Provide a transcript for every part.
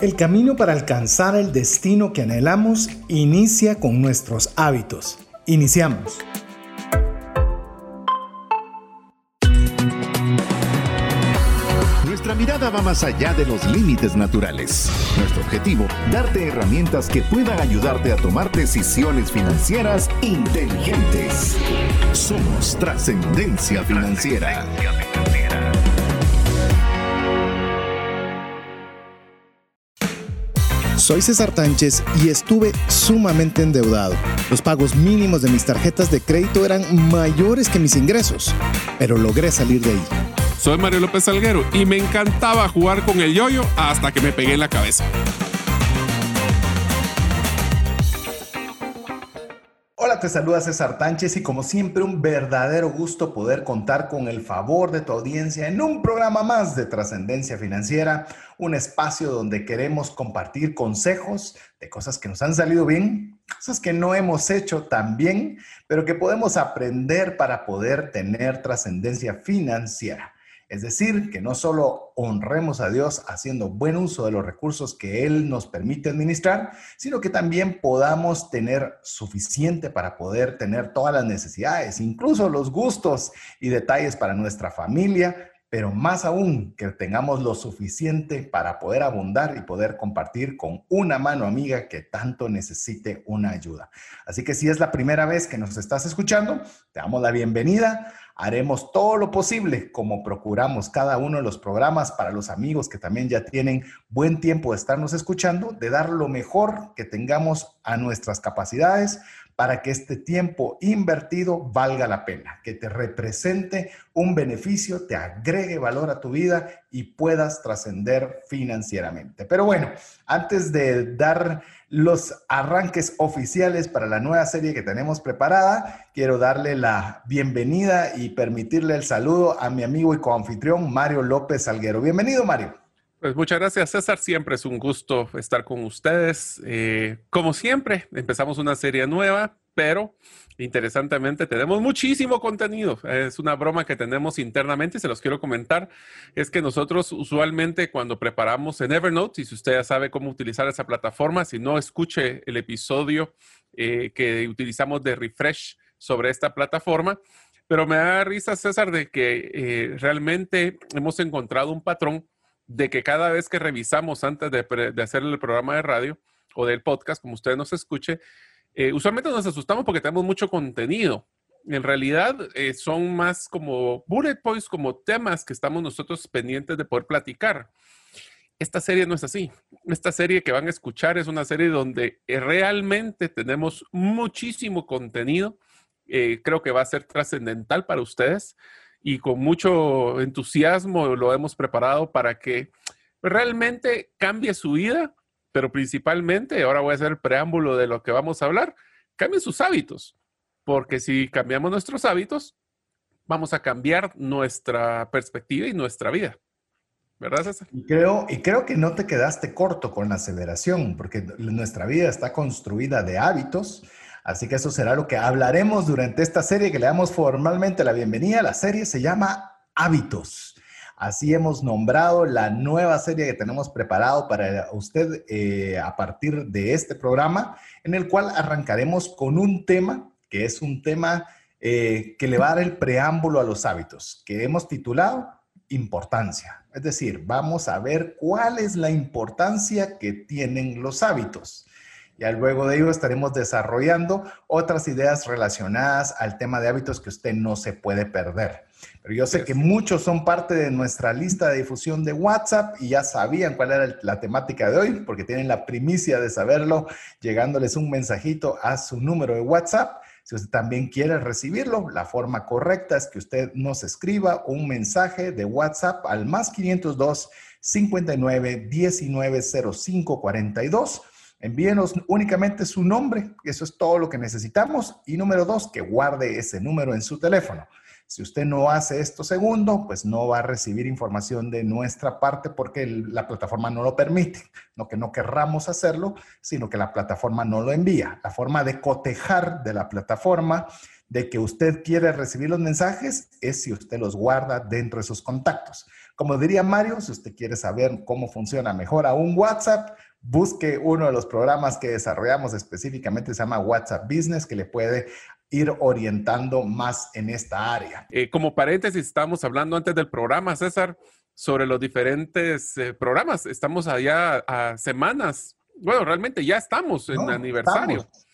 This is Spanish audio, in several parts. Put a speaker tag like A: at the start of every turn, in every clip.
A: El camino para alcanzar el destino que anhelamos inicia con nuestros hábitos. Iniciamos.
B: Nuestra mirada va más allá de los límites naturales. Nuestro objetivo, darte herramientas que puedan ayudarte a tomar decisiones financieras inteligentes. Somos trascendencia financiera.
A: Soy César Tánchez y estuve sumamente endeudado. Los pagos mínimos de mis tarjetas de crédito eran mayores que mis ingresos, pero logré salir de ahí.
C: Soy Mario López Salguero y me encantaba jugar con el yoyo hasta que me pegué en la cabeza.
A: Te saluda César Tánchez y como siempre un verdadero gusto poder contar con el favor de tu audiencia en un programa más de trascendencia financiera, un espacio donde queremos compartir consejos de cosas que nos han salido bien, cosas que no hemos hecho tan bien, pero que podemos aprender para poder tener trascendencia financiera. Es decir, que no solo honremos a Dios haciendo buen uso de los recursos que Él nos permite administrar, sino que también podamos tener suficiente para poder tener todas las necesidades, incluso los gustos y detalles para nuestra familia, pero más aún que tengamos lo suficiente para poder abundar y poder compartir con una mano amiga que tanto necesite una ayuda. Así que si es la primera vez que nos estás escuchando, te damos la bienvenida Haremos todo lo posible, como procuramos cada uno de los programas para los amigos que también ya tienen buen tiempo de estarnos escuchando, de dar lo mejor que tengamos a nuestras capacidades para que este tiempo invertido valga la pena, que te represente un beneficio, te agregue valor a tu vida y puedas trascender financieramente. Pero bueno, antes de dar los arranques oficiales para la nueva serie que tenemos preparada, quiero darle la bienvenida y permitirle el saludo a mi amigo y coanfitrión Mario López Salguero. Bienvenido, Mario.
C: Pues muchas gracias, César. Siempre es un gusto estar con ustedes. Eh, como siempre, empezamos una serie nueva, pero interesantemente tenemos muchísimo contenido. Es una broma que tenemos internamente y se los quiero comentar. Es que nosotros usualmente cuando preparamos en Evernote, y si usted ya sabe cómo utilizar esa plataforma, si no escuche el episodio eh, que utilizamos de refresh sobre esta plataforma, pero me da risa, César, de que eh, realmente hemos encontrado un patrón de que cada vez que revisamos antes de, hacer el programa de radio o del podcast, como usted nos escuche, eh, usualmente nos asustamos porque tenemos mucho contenido. En realidad eh, son más como bullet points, como temas que estamos nosotros pendientes de poder platicar. Esta serie no es así. Esta serie que van a escuchar es una serie donde eh, realmente tenemos muchísimo contenido. creo que va a ser trascendental para ustedes y con mucho entusiasmo lo hemos preparado para que realmente cambie su vida, pero principalmente, ahora voy a hacer el preámbulo de lo que vamos a hablar, cambie sus hábitos, porque si cambiamos nuestros hábitos, vamos a cambiar nuestra perspectiva y nuestra vida. ¿Verdad, César?
A: Y creo, y creo que no te quedaste corto con la aceleración, porque nuestra vida está construida de hábitos Así que eso será lo que hablaremos durante esta serie que le damos formalmente la bienvenida. La serie se llama Hábitos. Así hemos nombrado la nueva serie que tenemos preparado para usted eh, a partir de este programa, en el cual arrancaremos con un tema que es un tema eh, que le va a dar el preámbulo a los hábitos, que hemos titulado Importancia. Es decir, vamos a ver cuál es la importancia que tienen los hábitos. Ya luego de ello estaremos desarrollando otras ideas relacionadas al tema de hábitos que usted no se puede perder. Pero yo sé que muchos son parte de nuestra lista de difusión de WhatsApp y ya sabían cuál era la temática de hoy, porque tienen la primicia de saberlo, llegándoles un mensajito a su número de WhatsApp. Si usted también quiere recibirlo, la forma correcta es que usted nos escriba un mensaje de WhatsApp al más 502 59 19 05 42 Envíenos únicamente su nombre, eso es todo lo que necesitamos. Y número dos, que guarde ese número en su teléfono. Si usted no hace esto segundo, pues no va a recibir información de nuestra parte porque la plataforma no lo permite. No que no querramos hacerlo, sino que la plataforma no lo envía. La forma de cotejar de la plataforma de que usted quiere recibir los mensajes es si usted los guarda dentro de sus contactos. Como diría Mario, si usted quiere saber cómo funciona mejor a un WhatsApp, busque uno de los programas que desarrollamos específicamente, se llama WhatsApp Business, que le puede ir orientando más en esta área.
C: Eh, como paréntesis, estábamos hablando antes del programa, César, sobre los diferentes eh, programas. Estamos allá a semanas. Bueno, realmente ya estamos en aniversario. Estamos,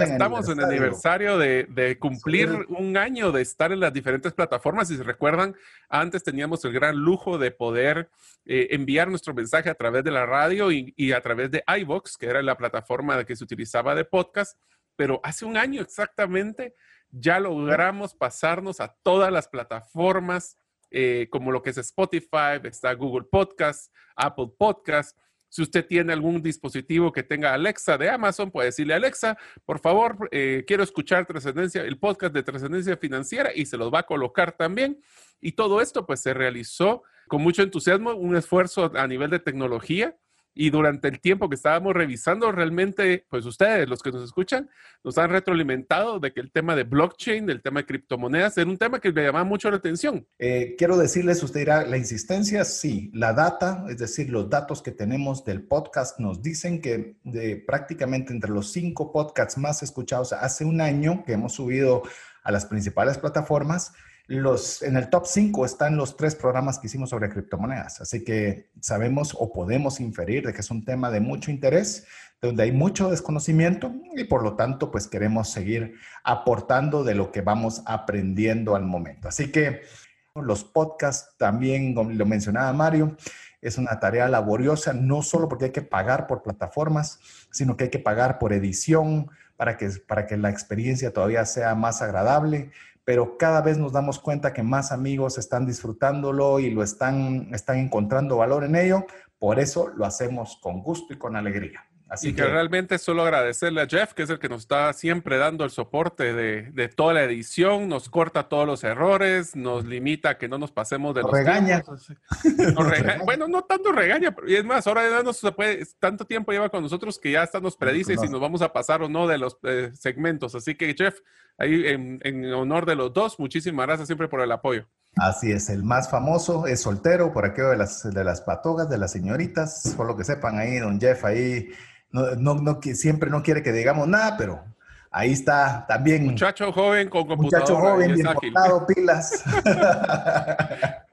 C: en, estamos en aniversario de, de cumplir un año de estar en las diferentes plataformas. Si se recuerdan, antes teníamos el gran lujo de poder eh, enviar nuestro mensaje a través de la radio y, y a través de iVox, que era la plataforma que se utilizaba de podcast pero hace un año exactamente ya logramos pasarnos a todas las plataformas, eh, como lo que es Spotify, está Google Podcast, Apple Podcast. Si usted tiene algún dispositivo que tenga Alexa de Amazon, puede decirle Alexa, por favor, eh, quiero escuchar trascendencia, el podcast de trascendencia financiera y se los va a colocar también. Y todo esto pues se realizó con mucho entusiasmo, un esfuerzo a nivel de tecnología y durante el tiempo que estábamos revisando, realmente, pues ustedes, los que nos escuchan, nos han retroalimentado de que el tema de blockchain, el tema de criptomonedas, era un tema que le llamaba mucho la atención.
A: Eh, quiero decirles, usted dirá, la insistencia, sí, la data, es decir, los datos que tenemos del podcast nos dicen que de prácticamente entre los cinco podcasts más escuchados hace un año que hemos subido a las principales plataformas, los, en el top 5 están los tres programas que hicimos sobre criptomonedas, así que sabemos o podemos inferir de que es un tema de mucho interés, donde hay mucho desconocimiento y por lo tanto pues queremos seguir aportando de lo que vamos aprendiendo al momento. Así que los podcasts también, como lo mencionaba Mario, es una tarea laboriosa, no solo porque hay que pagar por plataformas, sino que hay que pagar por edición para que, para que la experiencia todavía sea más agradable pero cada vez nos damos cuenta que más amigos están disfrutándolo y lo están, están encontrando valor en ello. Por eso lo hacemos con gusto y con alegría.
C: Así y que, realmente solo agradecerle a Jeff, que es el que nos está siempre dando el soporte de, de toda la edición, nos corta todos los errores, nos limita a que no nos pasemos de los
A: regaña.
C: Bueno, no tanto regaña, y es más, ahora ya no se puede, tanto tiempo lleva con nosotros que ya hasta nos predice si nos vamos a pasar o no de los eh, segmentos. Así que Jeff, ahí en, honor de los dos, muchísimas gracias siempre por el apoyo.
A: Así es, el más famoso es soltero, por aquello de las, de las patogas, de las señoritas, por lo que sepan ahí, don Jeff ahí, no, no, no, siempre no quiere que digamos nada, pero ahí está también.
C: Muchacho joven con computadora.
A: Muchacho joven, bien portado, pilas.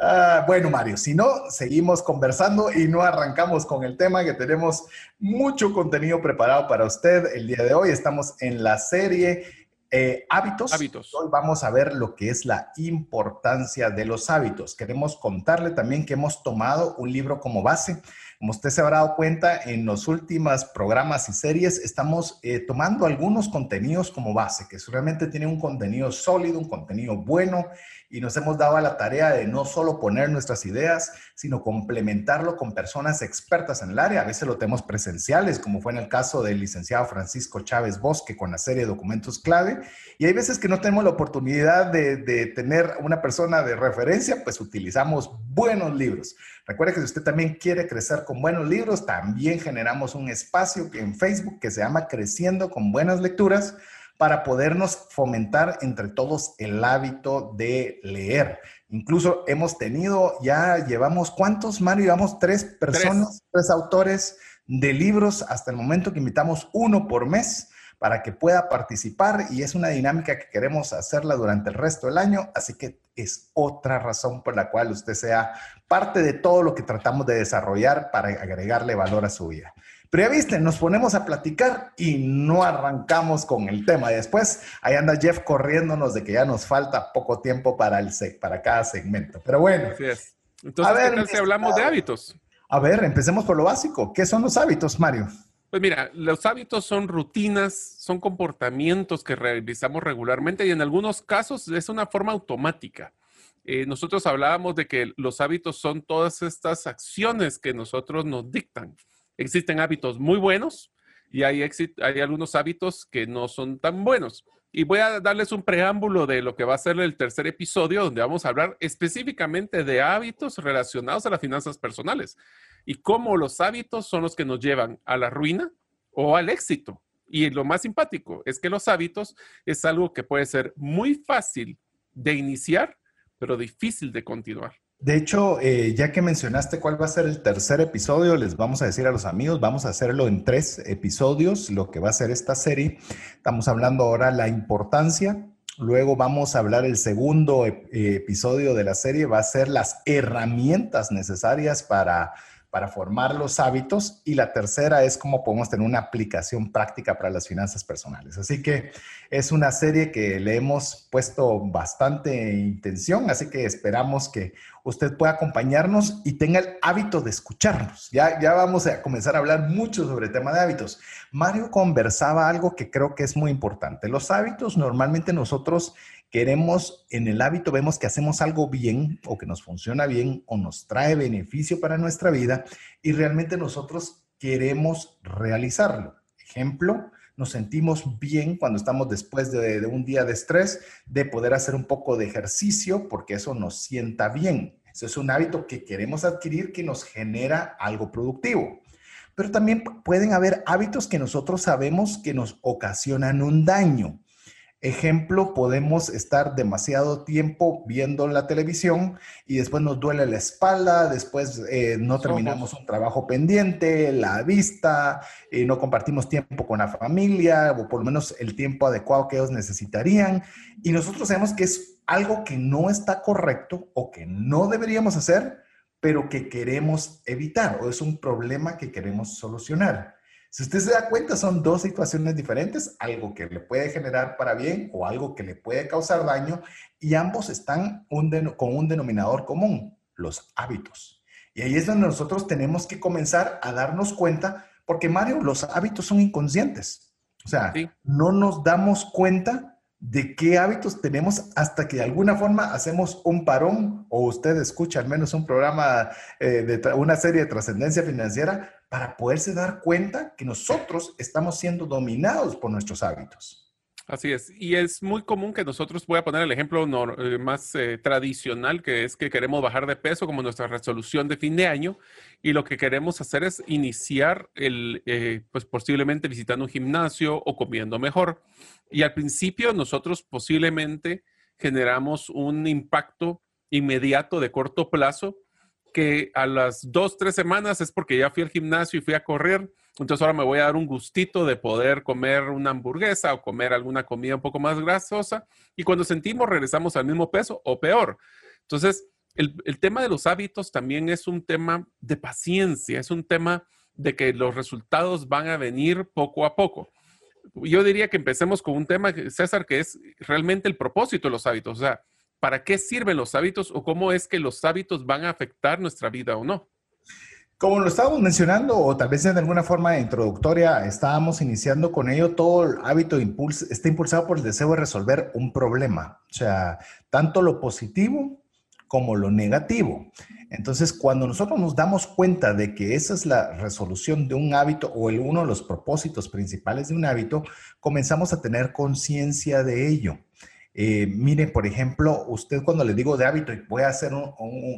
A: Ah, bueno, Mario, si no, seguimos conversando y no arrancamos con el tema que tenemos mucho contenido preparado para usted el día de hoy. Estamos en la serie eh, hábitos.
C: Hábitos.
A: Hoy vamos a ver lo que es la importancia de los hábitos. Queremos contarle también que hemos tomado un libro como base. Como usted se habrá dado cuenta, en los últimos programas y series estamos eh, tomando algunos contenidos como base, que realmente tienen un contenido sólido, un contenido bueno y nos hemos dado a la tarea de no solo poner nuestras ideas, sino complementarlo con personas expertas en el área. A veces lo tenemos presenciales, como fue en el caso del licenciado Francisco Chávez Bosque con la serie de documentos clave. Y hay veces que no tenemos la oportunidad de, de tener una persona de referencia, pues utilizamos buenos libros. Recuerde que si usted también quiere crecer con buenos libros, también generamos un espacio en Facebook que se llama Creciendo con Buenas Lecturas para podernos fomentar entre todos el hábito de leer. Incluso hemos tenido, ya llevamos, ¿cuántos, Mario? Llevamos tres personas, tres, autores de libros hasta el momento que invitamos uno por mes para que pueda participar y es una dinámica que queremos hacerla durante el resto del año, así que es otra razón por la cual usted sea parte de todo lo que tratamos de desarrollar para agregarle valor a su vida. Pero ya viste, nos ponemos a platicar y no arrancamos con el tema. Después ahí anda Jeff corriéndonos de que ya nos falta poco tiempo para, el para cada segmento. Pero bueno.
C: Así es. Entonces, ¿qué tal si hablamos de hábitos?
A: A ver, empecemos por lo básico. ¿Qué son los hábitos, Mario?
C: Pues mira, los hábitos son rutinas, son comportamientos que realizamos regularmente y en algunos casos es una forma automática. Eh, nosotros hablábamos de que los hábitos son todas estas acciones que nosotros nos dictan. Existen hábitos muy buenos y hay, hay algunos hábitos que no son tan buenos. Y voy a darles un preámbulo de lo que va a ser el tercer episodio, donde vamos a hablar específicamente de hábitos relacionados a las finanzas personales y cómo los hábitos son los que nos llevan a la ruina o al éxito. Y lo más simpático es que los hábitos es algo que puede ser muy fácil de iniciar, pero difícil de continuar.
A: De hecho, eh, ya que mencionaste cuál va a ser el tercer episodio, les vamos a decir a los amigos, vamos a hacerlo en tres episodios, lo que va a ser esta serie. Estamos hablando ahora la importancia, luego vamos a hablar el segundo episodio de la serie, va a ser las herramientas necesarias para para formar los hábitos y la tercera es cómo podemos tener una aplicación práctica para las finanzas personales. Así que es una serie que le hemos puesto bastante intención, así que esperamos que usted pueda acompañarnos y tenga el hábito de escucharnos. Ya, ya vamos a comenzar a hablar mucho sobre el tema de hábitos. Mario conversaba algo que creo que es muy importante. Los hábitos normalmente nosotros queremos, en el hábito vemos que hacemos algo bien o que nos funciona bien o nos trae beneficio para nuestra vida y realmente nosotros queremos realizarlo. Ejemplo, nos sentimos bien cuando estamos después de, un día de estrés, de poder hacer un poco de ejercicio porque eso nos sienta bien. Eso es un hábito que queremos adquirir que nos genera algo productivo. Pero también pueden haber hábitos que nosotros sabemos que nos ocasionan un daño. Ejemplo, podemos estar demasiado tiempo viendo la televisión y después nos duele la espalda, después eh, no terminamos un trabajo pendiente, la vista, eh, no compartimos tiempo con la familia o por lo menos el tiempo adecuado que ellos necesitarían. Y nosotros sabemos que es algo que no está correcto o que no deberíamos hacer, pero que queremos evitar o es un problema que queremos solucionar. Si usted se da cuenta, son dos situaciones diferentes, algo que le puede generar para bien o algo que le puede causar daño, y ambos están con un denominador común, los hábitos. Y ahí es donde nosotros tenemos que comenzar a darnos cuenta, porque Mario, los hábitos son inconscientes. O sea, no nos damos cuenta de qué hábitos tenemos hasta que de alguna forma hacemos un parón o usted escucha al menos un programa eh, de una serie de trascendencia financiera para poderse dar cuenta que nosotros estamos siendo dominados por nuestros hábitos.
C: Así es, y es muy común que nosotros, voy a poner el ejemplo eh, más eh, tradicional, que es que queremos bajar de peso como nuestra resolución de fin de año, y lo que queremos hacer es iniciar el, eh, pues posiblemente visitando un gimnasio o comiendo mejor. Y al principio nosotros posiblemente generamos un impacto inmediato de corto plazo que a las dos, tres semanas es porque ya fui al gimnasio y fui a correr, entonces ahora me voy a dar un gustito de poder comer una hamburguesa o comer alguna comida un poco más grasosa y cuando sentimos regresamos al mismo peso o peor. Entonces, el, tema de los hábitos también es un tema de paciencia, es un tema de que los resultados van a venir poco a poco. Yo diría que empecemos con un tema, César, que es realmente el propósito de los hábitos. O sea, ¿para qué sirven los hábitos o cómo es que los hábitos van a afectar nuestra vida o no?
A: Como lo estábamos mencionando, o tal vez de alguna forma introductoria, estábamos iniciando con ello, todo el hábito está impulsado por el deseo de resolver un problema, o sea, tanto lo positivo como lo negativo. Entonces, cuando nosotros nos damos cuenta de que esa es la resolución de un hábito o el, uno de los propósitos principales de un hábito, comenzamos a tener conciencia de ello. Eh, mire, por ejemplo, usted cuando le digo de hábito, voy a hacer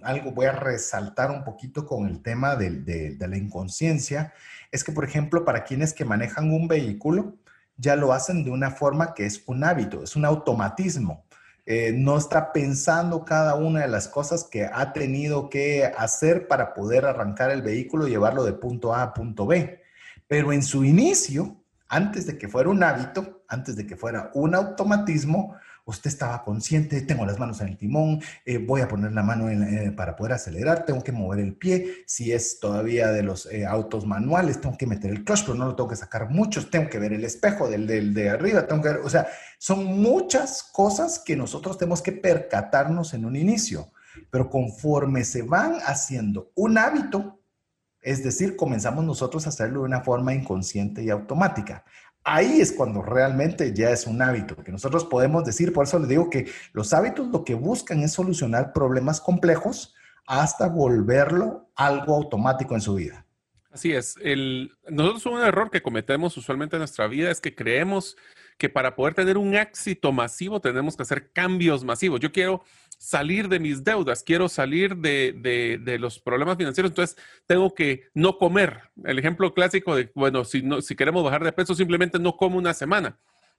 A: algo, voy a resaltar un poquito con el tema de, la inconsciencia, es que, por ejemplo, para quienes que manejan un vehículo, ya lo hacen de una forma que es un hábito, es un automatismo. Eh, no está pensando cada una de las cosas que ha tenido que hacer para poder arrancar el vehículo y llevarlo de punto A a punto B. Pero en su inicio, antes de que fuera un hábito, antes de que fuera un automatismo, usted estaba consciente, tengo las manos en el timón, eh, voy a poner la mano eh, para poder acelerar, tengo que mover el pie, si es todavía de los eh, autos manuales, tengo que meter el clutch, pero no lo tengo que sacar muchos, tengo que ver el espejo del, del de arriba, tengo que ver, o sea, son muchas cosas que nosotros tenemos que percatarnos en un inicio, pero conforme se van haciendo un hábito, es decir, comenzamos nosotros a hacerlo de una forma inconsciente y automática ahí es cuando realmente ya es un hábito, que nosotros podemos decir, por eso les digo que los hábitos lo que buscan es solucionar problemas complejos hasta volverlo algo automático en su vida.
C: Así es. El, nosotros un error que cometemos usualmente en nuestra vida es que creemos que para poder tener un éxito masivo tenemos que hacer cambios masivos. Yo quiero salir de mis deudas, quiero salir de, de, los problemas financieros, entonces tengo que no comer. El ejemplo clásico de, bueno, si, no, queremos bajar de peso, simplemente no como una semana.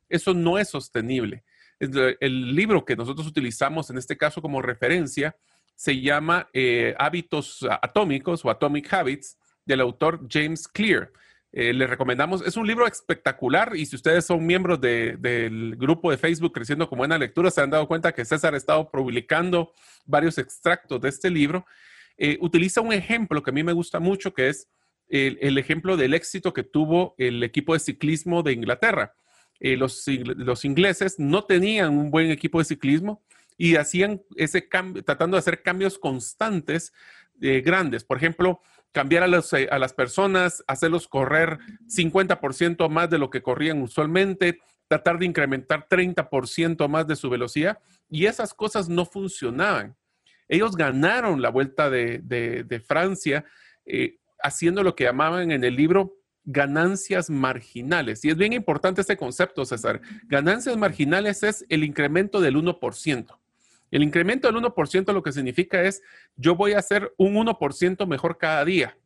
C: Eso no es sostenible. El libro que nosotros utilizamos en este caso como referencia se llama eh, Hábitos Atómicos o Atomic Habits del autor James Clear. Eh, le recomendamos, es un libro espectacular y si ustedes son miembros del grupo de Facebook Creciendo con Buena Lectura, se han dado cuenta que César ha estado publicando varios extractos de este libro. Eh, utiliza un ejemplo que a mí me gusta mucho, que es el, ejemplo del éxito que tuvo el equipo de ciclismo de Inglaterra. Eh, los, ingleses no tenían un buen equipo de ciclismo y hacían ese cambio, tratando de hacer cambios constantes grandes. Por ejemplo, cambiar a, eh, a las personas, hacerlos correr 50% más de lo que corrían usualmente, tratar de incrementar 30% más de su velocidad y esas cosas no funcionaban. Ellos ganaron la vuelta de, Francia eh, haciendo lo que llamaban en el libro ganancias marginales. Y es bien importante este concepto, César. Ganancias marginales es el incremento del 1%. El incremento del 1% lo que significa es yo voy a hacer un 1% mejor cada día.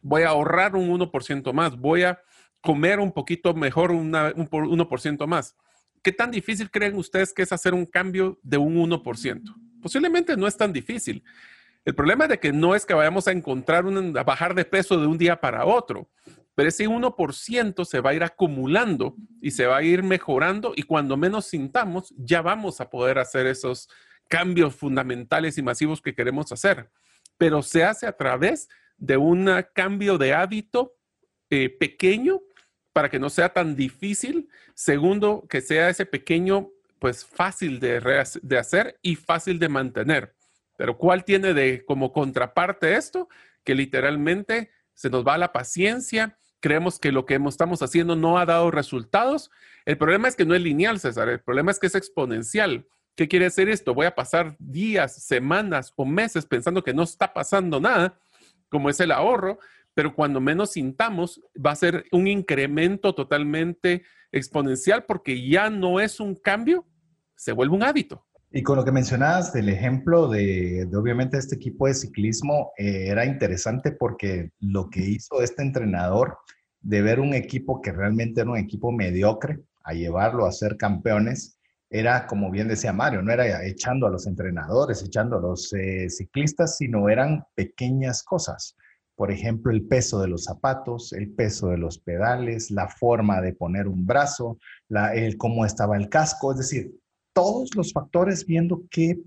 C: Voy a ahorrar un 1% más. Voy a comer un poquito mejor un 1% más. ¿Qué tan difícil creen ustedes que es hacer un cambio de un 1%? Posiblemente no es tan difícil. El problema es de que no es que vayamos a encontrar un, a bajar de peso de un día para otro, pero ese 1% se va a ir acumulando y se va a ir mejorando y cuando menos sintamos, ya vamos a poder hacer esos cambios fundamentales y masivos que queremos hacer, pero se hace a través de un cambio de hábito eh, pequeño para que no sea tan difícil. Segundo, que sea ese pequeño, pues fácil de, de hacer y fácil de mantener. Pero ¿cuál tiene de como contraparte esto? Que literalmente se nos va la paciencia, creemos que lo que estamos haciendo no ha dado resultados. El problema es que no es lineal, César, el problema es que es exponencial. ¿Qué quiere decir esto? Voy a pasar días, semanas o meses pensando que no está pasando nada, como es el ahorro, pero cuando menos sintamos va a ser un incremento totalmente exponencial porque ya no es un cambio, se vuelve un hábito.
A: Y con lo que mencionabas del ejemplo de, obviamente este equipo de ciclismo, eh, era interesante porque lo que hizo este entrenador de ver un equipo que realmente era un equipo mediocre, a llevarlo a ser campeones, era, como bien decía Mario, no era echando a los entrenadores, echando a los eh, ciclistas, sino eran pequeñas cosas. Por ejemplo, el peso de los zapatos, el peso de los pedales, la forma de poner un brazo, la, el cómo estaba el casco, es decir, todos los factores viendo qué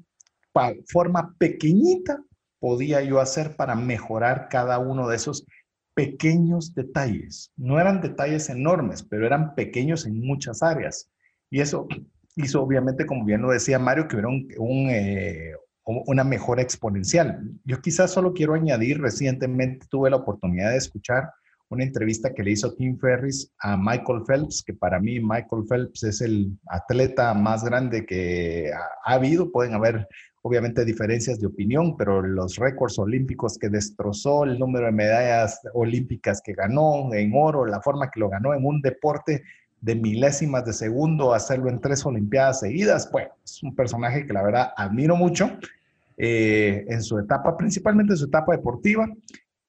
A: forma pequeñita podía yo hacer para mejorar cada uno de esos pequeños detalles. No eran detalles enormes, pero eran pequeños en muchas áreas. Y eso hizo obviamente, como bien lo decía Mario, que hubiera un, eh, una mejora exponencial. Yo quizás solo quiero añadir, recientemente tuve la oportunidad de escuchar una entrevista que le hizo Tim Ferris a Michael Phelps, que para mí Michael Phelps es el atleta más grande que ha, habido. Pueden haber obviamente diferencias de opinión, pero los récords olímpicos que destrozó, el número de medallas olímpicas que ganó en oro, la forma que lo ganó en un deporte de milésimas de segundo, hacerlo en tres Olimpiadas seguidas. Bueno, es un personaje que la verdad admiro mucho eh, en su etapa, principalmente en su etapa deportiva.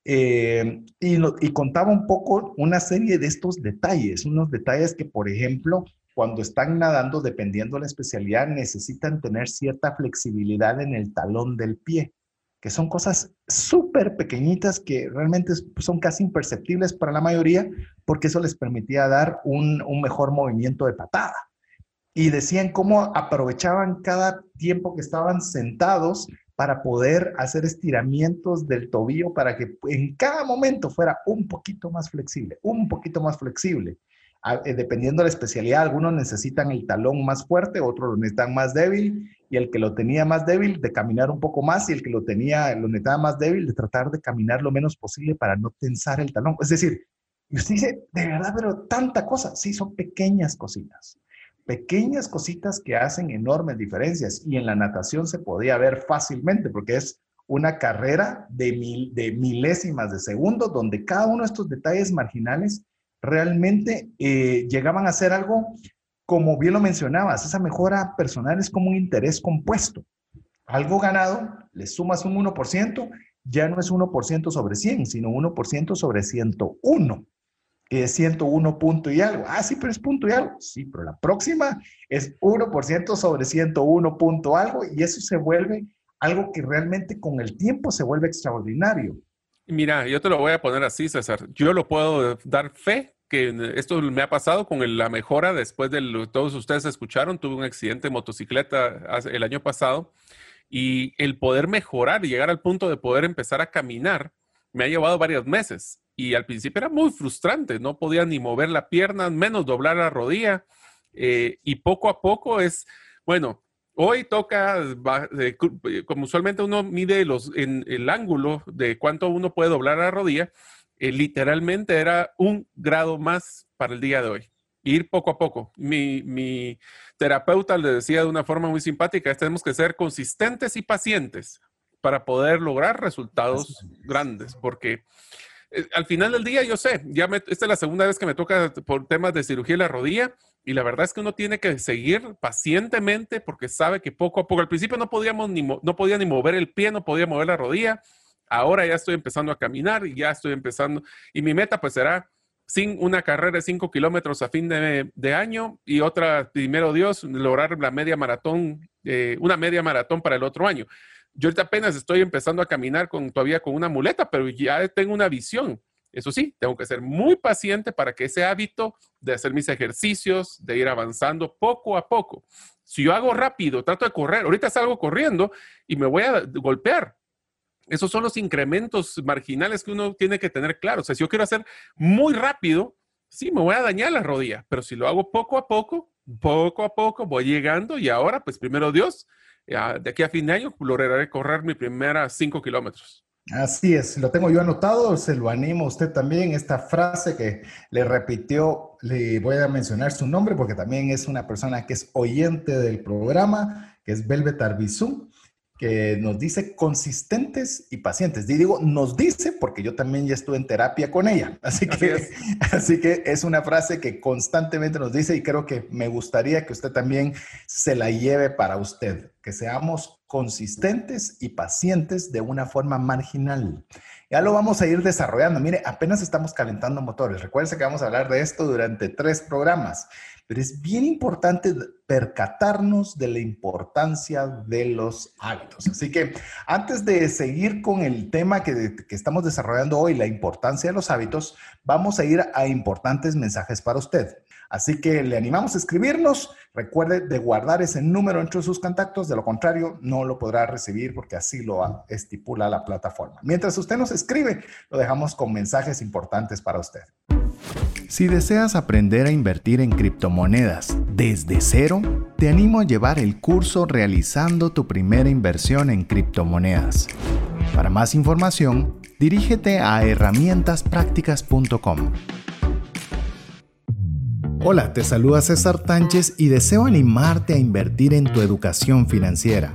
A: Eh, y, contaba un poco una serie de estos detalles, unos detalles que, por ejemplo, cuando están nadando, dependiendo de la especialidad, necesitan tener cierta flexibilidad en el talón del pie que son cosas súper pequeñitas que realmente son casi imperceptibles para la mayoría, porque eso les permitía dar un, mejor movimiento de patada. Y decían cómo aprovechaban cada tiempo que estaban sentados para poder hacer estiramientos del tobillo para que en cada momento fuera un poquito más flexible, un poquito más flexible. Eh, dependiendo de la especialidad, algunos necesitan el talón más fuerte, otros lo necesitan más débil, y el que lo tenía más débil de caminar un poco más y el que lo tenía, lo necesitaba más débil de tratar de caminar lo menos posible para no tensar el talón. Es decir, usted dice, de verdad, pero tanta cosa. Sí, son pequeñas cositas. Pequeñas cositas que hacen enormes diferencias. Y en la natación se podía ver fácilmente porque es una carrera de, mil, de milésimas de segundo donde cada uno de estos detalles marginales realmente eh, llegaban a ser algo como bien lo mencionabas, esa mejora personal es como un interés compuesto. Algo ganado, le sumas un 1%, ya no es 1% sobre 100, sino 1% sobre 101, es 101 punto y algo. Ah, sí, pero es punto y algo. Sí, pero la próxima es 1% sobre 101 punto algo y eso se vuelve algo que realmente con el tiempo se vuelve extraordinario.
C: Mira, yo te lo voy a poner así, César. Yo lo puedo dar fe que esto me ha pasado con la mejora después de lo todos ustedes escucharon. Tuve un accidente de motocicleta el año pasado y el poder mejorar y llegar al punto de poder empezar a caminar me ha llevado varios meses. Y al principio era muy frustrante, no podía ni mover la pierna, menos doblar la rodilla. Eh, y poco a poco es, bueno, hoy toca, como usualmente uno mide los, en el ángulo de cuánto uno puede doblar la rodilla, eh, literalmente era un grado más para el día de hoy. Ir poco a poco. Mi, mi terapeuta le decía de una forma muy simpática, es, tenemos que ser consistentes y pacientes para poder lograr resultados grandes, porque eh, al final del día yo sé, ya esta es la segunda vez que me toca por temas de cirugía de la rodilla y la verdad es que uno tiene que seguir pacientemente porque sabe que poco a poco, al principio no podíamos ni, no podía ni mover el pie, no podía mover la rodilla, ahora ya estoy empezando a caminar y ya estoy empezando, y mi meta pues será sin una carrera de 5 kilómetros a fin de, año y otra, primero Dios, lograr la media maratón, eh, una media maratón para el otro año. Yo ahorita apenas estoy empezando a caminar con, todavía con una muleta, pero ya tengo una visión. Eso sí, tengo que ser muy paciente para que ese hábito de hacer mis ejercicios, de ir avanzando poco a poco. Si yo hago rápido, trato de correr, ahorita salgo corriendo y me voy a golpear, esos son los incrementos marginales que uno tiene que tener claro. O sea, si yo quiero hacer muy rápido, sí, me voy a dañar la rodilla, pero si lo hago poco a poco, poco a poco voy llegando y ahora, pues primero Dios, de aquí a fin de año lograré correr mi primera cinco kilómetros.
A: Así es, lo tengo yo anotado, se lo animo a usted también. Esta frase que le repitió, le voy a mencionar su nombre porque también es una persona que es oyente del programa, que es Velvet Arbizú que nos dice consistentes y pacientes. Y digo, nos dice porque yo también ya estuve en terapia con ella. Así que, es. así que es una frase que constantemente nos dice y creo que me gustaría que usted también se la lleve para usted, que seamos consistentes y pacientes de una forma marginal. Ya lo vamos a ir desarrollando. Mire, apenas estamos calentando motores. Recuerden que vamos a hablar de esto durante tres programas pero es bien importante percatarnos de la importancia de los hábitos. Así que antes de seguir con el tema que, estamos desarrollando hoy, la importancia de los hábitos, vamos a ir a importantes mensajes para usted. Así que le animamos a escribirnos. Recuerde de guardar ese número entre sus contactos, de lo contrario no lo podrá recibir porque así lo estipula la plataforma. Mientras usted nos escribe, lo dejamos con mensajes importantes para usted.
B: Si deseas aprender a invertir en criptomonedas desde cero, te animo a llevar el curso realizando tu primera inversión en criptomonedas. Para más información, dirígete a herramientasprácticas.com. Hola, te saluda César Tánchez y deseo animarte a invertir en tu educación financiera.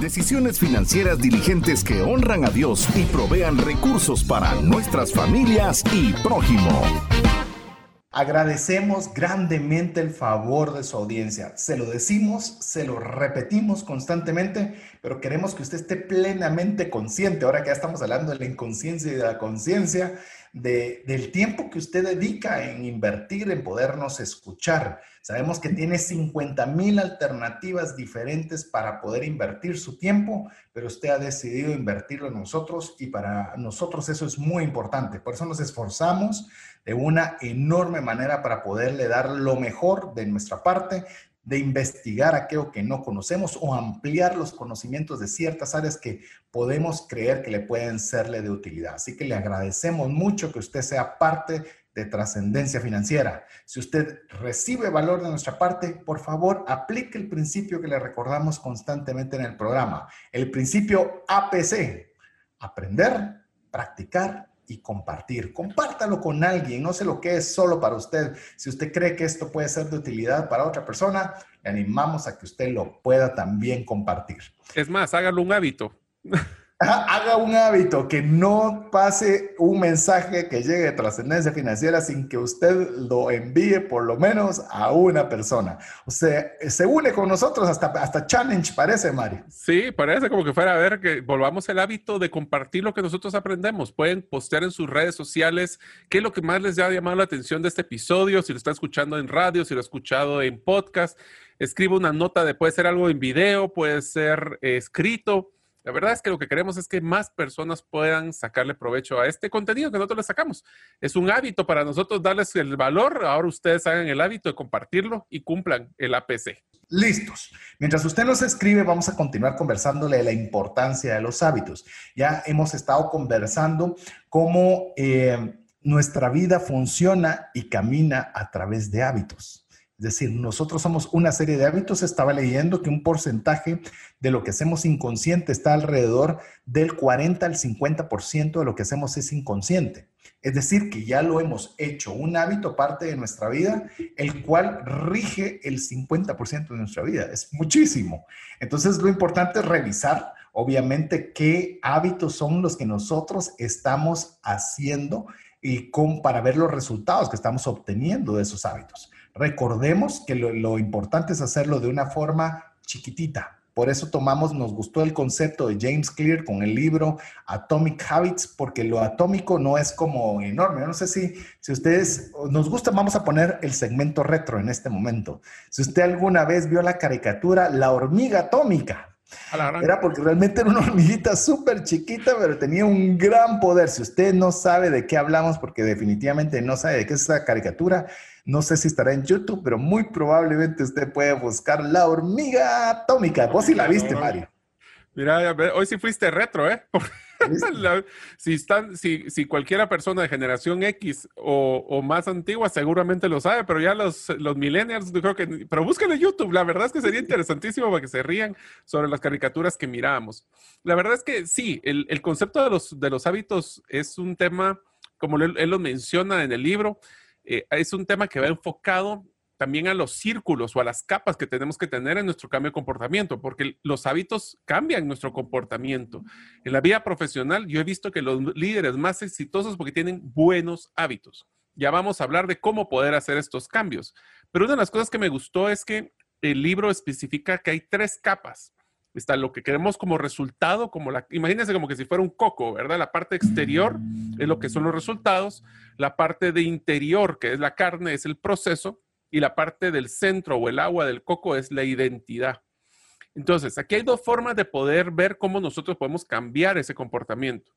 D: Decisiones financieras diligentes que honran a Dios y provean recursos para nuestras familias y prójimo.
A: Agradecemos grandemente el favor de su audiencia. Se lo decimos, se lo repetimos constantemente, pero queremos que usted esté plenamente consciente, ahora que ya estamos hablando de la inconsciencia y de la conciencia, del tiempo que usted dedica en invertir, en podernos escuchar. Sabemos que tiene 50 mil alternativas diferentes para poder invertir su tiempo, pero usted ha decidido invertirlo en nosotros y para nosotros eso es muy importante. Por eso nos esforzamos de una enorme manera para poderle dar lo mejor de nuestra parte de investigar aquello que no conocemos o ampliar los conocimientos de ciertas áreas que podemos creer que le pueden serle de utilidad. Así que le agradecemos mucho que usted sea parte de trascendencia financiera. Si usted recibe valor de nuestra parte, por favor, aplique el principio que le recordamos constantemente en el programa, el principio APC, aprender, practicar y compartir. Compártalo con alguien, no sé lo que es solo para usted. Si usted cree que esto puede ser de utilidad para otra persona, le animamos a que usted lo pueda también compartir.
C: Es más, hágalo un hábito.
A: haga un hábito, que no pase un mensaje que llegue de trascendencia financiera sin que usted lo envíe por lo menos a una persona. O sea, se une con nosotros hasta, hasta challenge, parece, Mario.
C: Sí, parece como que fuera a ver que volvamos el hábito de compartir lo que nosotros aprendemos. Pueden postear en sus redes sociales qué es lo que más les ha llamado la atención de este episodio, si lo está escuchando en radio, si lo ha escuchado en podcast. Escribe una nota de, puede ser algo en video, puede ser eh, escrito la verdad es que lo que queremos es que más personas puedan sacarle provecho a este contenido que nosotros les sacamos. Es un hábito para nosotros darles el valor. Ahora ustedes hagan el hábito de compartirlo y cumplan el APC.
A: Listos. Mientras usted nos escribe, vamos a continuar conversándole de la importancia de los hábitos. Ya hemos estado conversando cómo eh, nuestra vida funciona y camina a través de hábitos. Es decir, nosotros somos una serie de hábitos. Estaba leyendo que un porcentaje de lo que hacemos inconsciente está alrededor del 40 al 50% de lo que hacemos es inconsciente. Es decir, que ya lo hemos hecho un hábito parte de nuestra vida, el cual rige el 50% de nuestra vida. Es muchísimo. Entonces, lo importante es revisar, obviamente, qué hábitos son los que nosotros estamos haciendo y con, para ver los resultados que estamos obteniendo de esos hábitos. Recordemos que lo, importante es hacerlo de una forma chiquitita, por eso tomamos, nos gustó el concepto de James Clear con el libro Atomic Habits, porque lo atómico no es como enorme. no sé si, si ustedes nos gusta, vamos a poner el segmento retro en este momento. Si usted alguna vez vio la caricatura La hormiga atómica, era porque realmente era una hormiguita súper chiquita, pero tenía un gran poder. Si usted no sabe de qué hablamos, porque definitivamente no sabe de qué es esa caricatura, no sé si estará en YouTube, pero muy probablemente usted puede buscar la hormiga atómica. Vos sí la viste, Mario.
C: Mira, hoy sí fuiste retro, ¿eh? si, están, si, si cualquiera persona de generación X o, más antigua seguramente lo sabe, pero ya los, los millennials, creo que, pero búsquenlo en YouTube, la verdad es que sería interesantísimo para que se rían sobre las caricaturas que mirábamos. La verdad es que sí, el, el concepto de los, de los hábitos es un tema, como él, él lo menciona en el libro, eh, es un tema que va enfocado también a los círculos o a las capas que tenemos que tener en nuestro cambio de comportamiento, porque los hábitos cambian nuestro comportamiento. En la vida profesional yo he visto que los líderes más exitosos porque tienen buenos hábitos. Ya vamos a hablar de cómo poder hacer estos cambios. Pero una de las cosas que me gustó es que el libro especifica que hay tres capas. Está lo que queremos como resultado, como la, imagínense como que si fuera un coco, ¿verdad? La parte exterior es lo que son los resultados, la parte de interior, que es la carne, es el proceso, y la parte del centro o el agua del coco es la identidad. Entonces, aquí hay dos formas de poder ver cómo nosotros podemos cambiar ese comportamiento.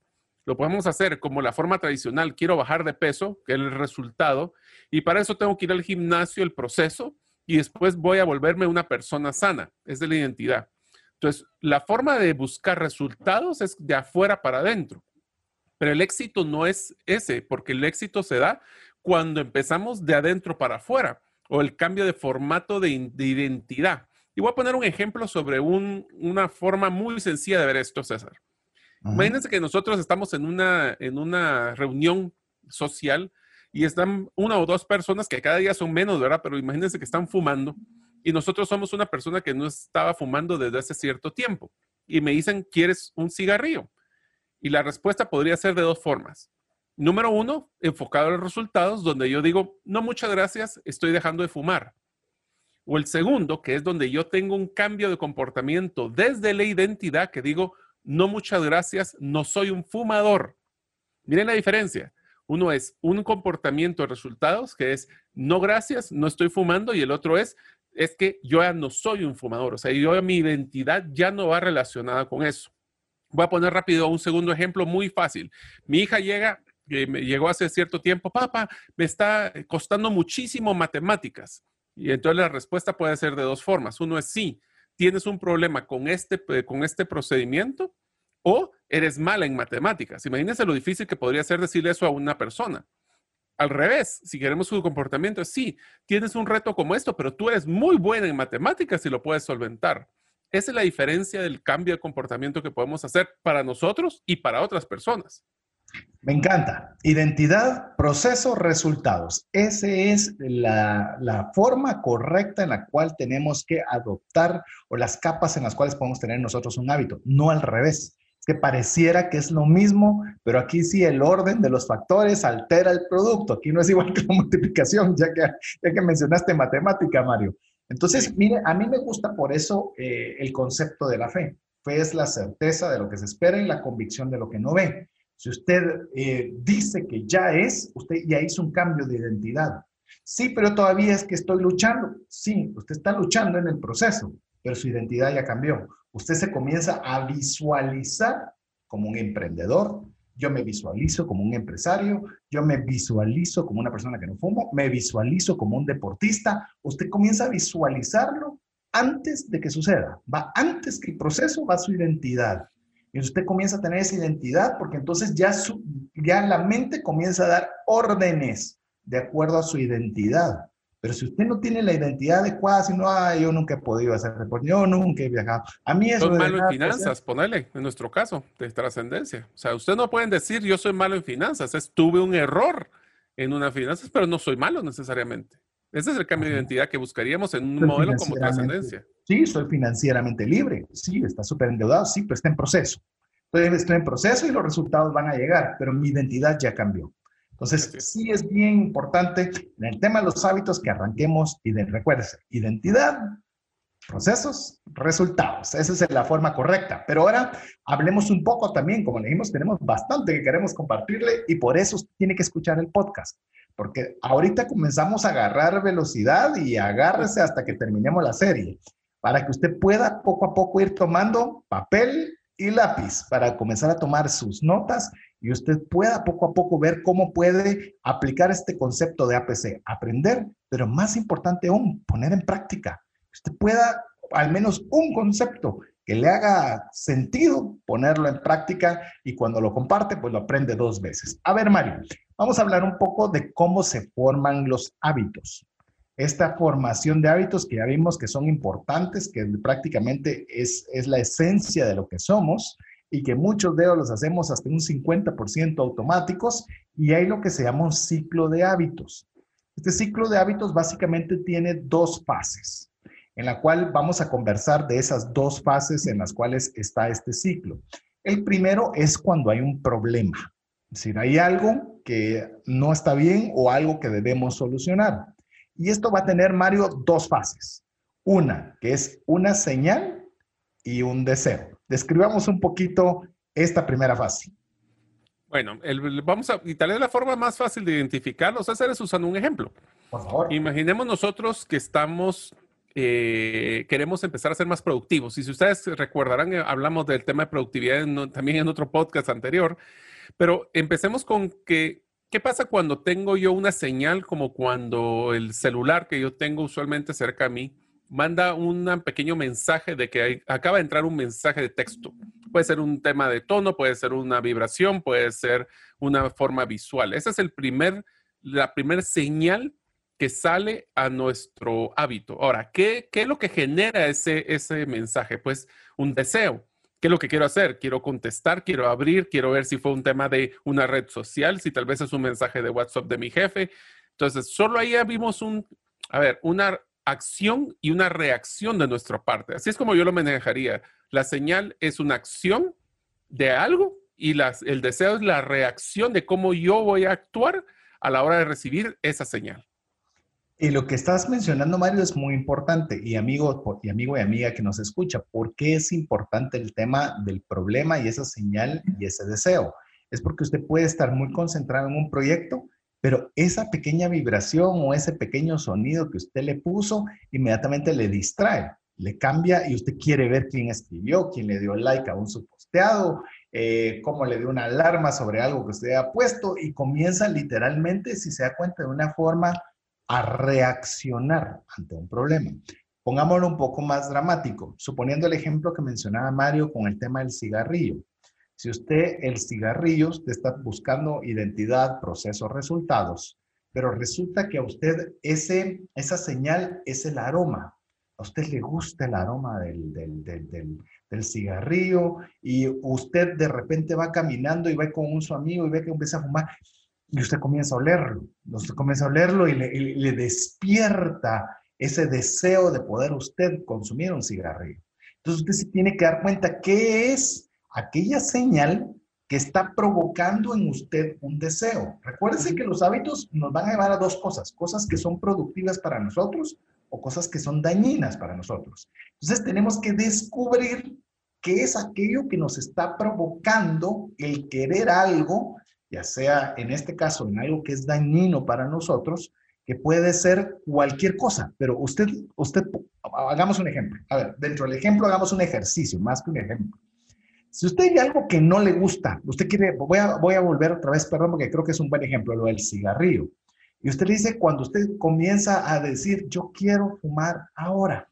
C: Lo podemos hacer como la forma tradicional, quiero bajar de peso, que es el resultado, y para eso tengo que ir al gimnasio, el proceso, y después voy a volverme una persona sana, es de la identidad. Entonces, la forma de buscar resultados es de afuera para adentro, pero el éxito no es ese, porque el éxito se da cuando empezamos de adentro para afuera o el cambio de formato de, identidad. Y voy a poner un ejemplo sobre una forma muy sencilla de ver esto, César. Imagínense que nosotros estamos en una, en una reunión social y están una o dos personas que cada día son menos, ¿verdad? Pero imagínense que están fumando y nosotros somos una persona que no estaba fumando desde hace cierto tiempo y me dicen, ¿quieres un cigarrillo? Y la respuesta podría ser de dos formas. Número uno, enfocado en los resultados, donde yo digo, no, muchas gracias, estoy dejando de fumar. O el segundo, que es donde yo tengo un cambio de comportamiento desde la identidad, que digo, no, muchas gracias, no soy un fumador. Miren la diferencia. Uno es un comportamiento de resultados, que es, no, gracias, no estoy fumando, y el otro es, es que yo ya no soy un fumador. O sea, yo mi identidad ya no va relacionada con eso. Voy a poner rápido un segundo ejemplo muy fácil. Mi hija llega que me llegó hace cierto tiempo, papá, me está costando muchísimo matemáticas. Y entonces la respuesta puede ser de dos formas. Uno es sí, tienes un problema con este, con este procedimiento o eres mala en matemáticas. Imagínense lo difícil que podría ser decirle eso a una persona. Al revés, si queremos su comportamiento, es sí, tienes un reto como esto, pero tú eres muy buena en matemáticas y lo puedes solventar. Esa es la diferencia del cambio de comportamiento que podemos hacer para nosotros y para otras personas.
A: Me encanta. Identidad, proceso, resultados. Esa es la, la, forma correcta en la cual tenemos que adoptar o las capas en las cuales podemos tener nosotros un hábito, no al revés que pareciera que es lo mismo, pero aquí sí el orden de los factores altera el producto. Aquí no es igual que la multiplicación, ya que, ya que mencionaste matemática, Mario. Entonces, mire, a mí me gusta por eso eh, el concepto de la fe. Fe es la certeza de lo que se espera y la convicción de lo que no ve. Si usted eh, dice que ya es, usted ya hizo un cambio de identidad. Sí, pero todavía es que estoy luchando. Sí, usted está luchando en el proceso, pero su identidad ya cambió usted se comienza a visualizar como un emprendedor, yo me visualizo como un empresario, yo me visualizo como una persona que no fumo, me visualizo como un deportista, usted comienza a visualizarlo antes de que suceda, va antes que el proceso, va su identidad. Y usted comienza a tener esa identidad porque entonces ya, su, ya la mente comienza a dar órdenes de acuerdo a su identidad. Pero si usted no tiene la identidad adecuada, si no, ah, yo nunca he podido hacer deporte, yo nunca he viajado. A mí eso...
C: Malo en finanzas, ponele, en nuestro caso, de trascendencia. O sea, usted no pueden decir, yo soy malo en finanzas, es tuve un error en una finanzas, pero no soy malo necesariamente. Ese es el cambio de identidad que buscaríamos en un modelo como trascendencia.
A: Sí, soy financieramente libre. Sí, está súper endeudado, sí, pero está en proceso. Entonces, estoy en proceso y los resultados van a llegar, pero mi identidad ya cambió. Entonces, sí es bien importante en el tema de los hábitos que arranquemos y de, recuerden, identidad, procesos, resultados. Esa es la forma correcta. Pero ahora hablemos un poco también, como le dijimos, tenemos bastante que queremos compartirle y por eso tiene que escuchar el podcast. Porque ahorita comenzamos a agarrar velocidad y agárrese hasta que terminemos la serie, para que usted pueda poco a poco ir tomando papel y lápiz para comenzar a tomar sus notas y usted pueda poco a poco ver cómo puede aplicar este concepto de APC, aprender, pero más importante aún, poner en práctica. Usted pueda al menos un concepto que le haga sentido ponerlo en práctica y cuando lo comparte, pues lo aprende dos veces. A ver, Mario, vamos a hablar un poco de cómo se forman los hábitos. Esta formación de hábitos que ya vimos que son importantes, que prácticamente es, es la esencia de lo que somos, y que muchos de ellos los hacemos hasta un 50% automáticos y hay lo que se llama un ciclo de hábitos. Este ciclo de hábitos básicamente tiene dos fases, en la cual vamos a conversar de esas dos fases en las cuales está este ciclo. El primero es cuando hay un problema, es decir, hay algo que no está bien o algo que debemos solucionar. Y esto va a tener, Mario, dos fases. Una, que es una señal y un deseo. Describamos un poquito esta primera fase.
C: Bueno, vamos a, y tal vez la forma más fácil de identificarlos es hacer usando un ejemplo.
A: Por favor.
C: Imaginemos nosotros que estamos, eh, queremos empezar a ser más productivos. Y si ustedes recordarán, eh, hablamos del tema de productividad también en otro podcast anterior, pero empecemos con que, ¿qué pasa cuando tengo yo una señal como cuando el celular que yo tengo usualmente cerca a mí manda un pequeño mensaje de que acaba de entrar un mensaje de texto. Puede ser un tema de tono, puede ser una vibración, puede ser una forma visual. Esa es el primer, la primera señal que sale a nuestro hábito. Ahora, ¿qué, ¿qué, es lo que genera ese, ese mensaje? Pues un deseo. ¿Qué es lo que quiero hacer? Quiero contestar, quiero abrir, quiero ver si fue un tema de una red social, si tal vez es un mensaje de WhatsApp de mi jefe. Entonces, solo ahí vimos un, a ver, una acción y una reacción de nuestra parte. Así es como yo lo manejaría. La señal es una acción de algo y el deseo es la reacción de cómo yo voy a actuar a la hora de recibir esa señal.
A: Y lo que estás mencionando, Mario, es muy importante. Y amigo y amigo y amiga que nos escucha, ¿por qué es importante el tema del problema y esa señal y ese deseo? Es porque usted puede estar muy concentrado en un proyecto, pero esa pequeña vibración o ese pequeño sonido que usted le puso, inmediatamente le distrae, le cambia y usted quiere ver quién escribió, quién le dio like a un subposteado, eh, cómo le dio una alarma sobre algo que usted ha puesto y comienza literalmente, si se da cuenta, de una forma a reaccionar ante un problema. Pongámoslo un poco más dramático, suponiendo el ejemplo que mencionaba Mario con el tema del cigarrillo. Si usted el cigarrillo está buscando identidad, procesos, resultados, pero resulta que a usted ese, esa señal es el aroma. A usted le gusta el aroma del, del, del, del, cigarrillo y usted de repente va caminando y va con un su amigo y ve que empieza a fumar y usted comienza a olerlo. Usted comienza a olerlo y le, y le despierta ese deseo de poder usted consumir un cigarrillo. Entonces usted se tiene que dar cuenta qué es aquella señal que está provocando en usted un deseo. Recuérdese que los hábitos nos van a llevar a dos cosas, cosas que son productivas para nosotros o cosas que son dañinas para nosotros. Entonces tenemos que descubrir qué es aquello que nos está provocando el querer algo, ya sea en este caso en algo que es dañino para nosotros, que puede ser cualquier cosa, pero usted, usted, hagamos un ejemplo. A ver, dentro del ejemplo hagamos un ejercicio, más que un ejemplo. Si usted hay algo que no le gusta, usted quiere, voy a, voy a volver otra vez, perdón, porque creo que es un buen ejemplo, lo del cigarrillo. Y usted dice, cuando usted comienza a decir, yo quiero fumar ahora,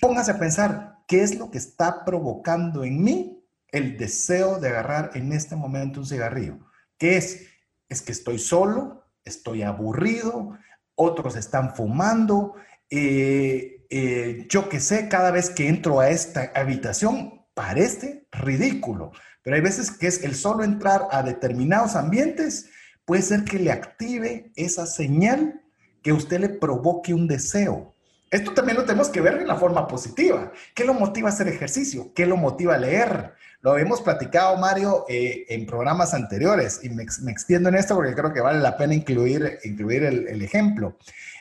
A: póngase a pensar, ¿qué es lo que está provocando en mí el deseo de agarrar en este momento un cigarrillo? ¿Qué es? Es que estoy solo, estoy aburrido, otros están fumando, eh, eh, yo qué sé, cada vez que entro a esta habitación parece ridículo, pero hay veces que es el solo entrar a determinados ambientes puede ser que le active esa señal que usted le provoque un deseo. Esto también lo tenemos que ver en la forma positiva. ¿Qué lo motiva a hacer ejercicio? ¿Qué lo motiva a leer? Lo hemos platicado, Mario, eh, en programas anteriores y me, extiendo en esto porque creo que vale la pena incluir, incluir el, el ejemplo.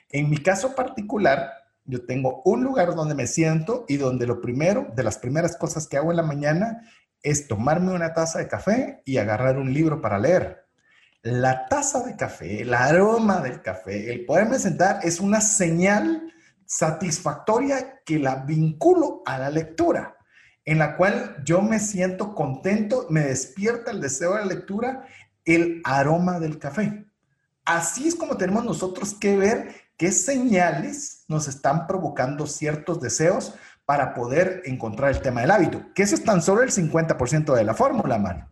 A: En mi caso particular, yo tengo un lugar donde me siento y donde lo primero, de las primeras cosas que hago en la mañana, es tomarme una taza de café y agarrar un libro para leer. La taza de café, el aroma del café, el poderme sentar es una señal satisfactoria que la vinculo a la lectura en la cual yo me siento contento, me despierta el deseo de la lectura, el aroma del café. Así es como tenemos nosotros que ver qué señales nos están provocando ciertos deseos para poder encontrar el tema del hábito, que eso es tan solo el 50% de la fórmula, Mario.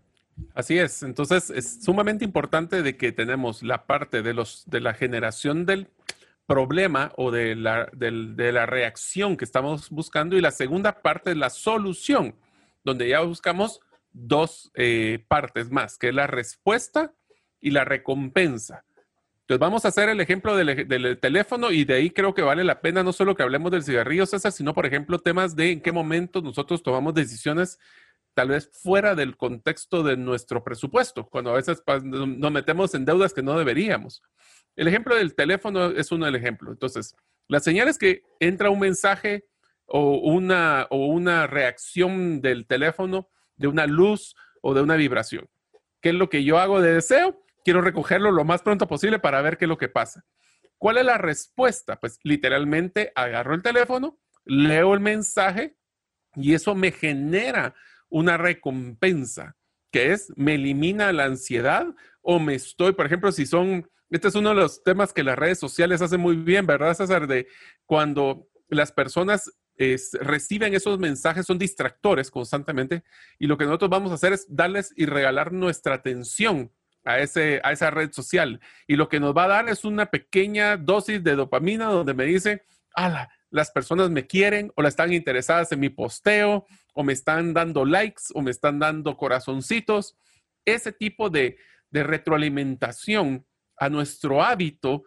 C: Así es, entonces es sumamente importante de que tenemos la parte de, los, de la generación del problema o de la, de, la reacción que estamos buscando y la segunda parte es la solución, donde ya buscamos dos eh, partes más, que es la respuesta y la recompensa. Entonces vamos a hacer el ejemplo del, del, teléfono y de ahí creo que vale la pena no solo que hablemos del cigarrillo, César, sino por ejemplo temas de en qué momento nosotros tomamos decisiones tal vez fuera del contexto de nuestro presupuesto, cuando a veces nos metemos en deudas que no deberíamos. El ejemplo del teléfono es uno del ejemplo. Entonces, la señal es que entra un mensaje o una, o una reacción del teléfono de una luz o de una vibración. ¿Qué es lo que yo hago de deseo? Quiero recogerlo lo más pronto posible para ver qué es lo que pasa. ¿Cuál es la respuesta? Pues literalmente agarro el teléfono, leo el mensaje y eso me genera una recompensa, que es me elimina la ansiedad o me estoy, por ejemplo, si son este es uno de los temas que las redes sociales hacen muy bien, ¿verdad, César? De cuando las personas reciben esos mensajes, son distractores constantemente, y lo que nosotros vamos a hacer es darles y regalar nuestra atención a, ese, a esa red social. Y lo que nos va a dar es una pequeña dosis de dopamina donde me dice, ala, las personas me quieren o la están interesadas en mi posteo, o me están dando likes, o me están dando corazoncitos. Ese tipo de, de retroalimentación a nuestro hábito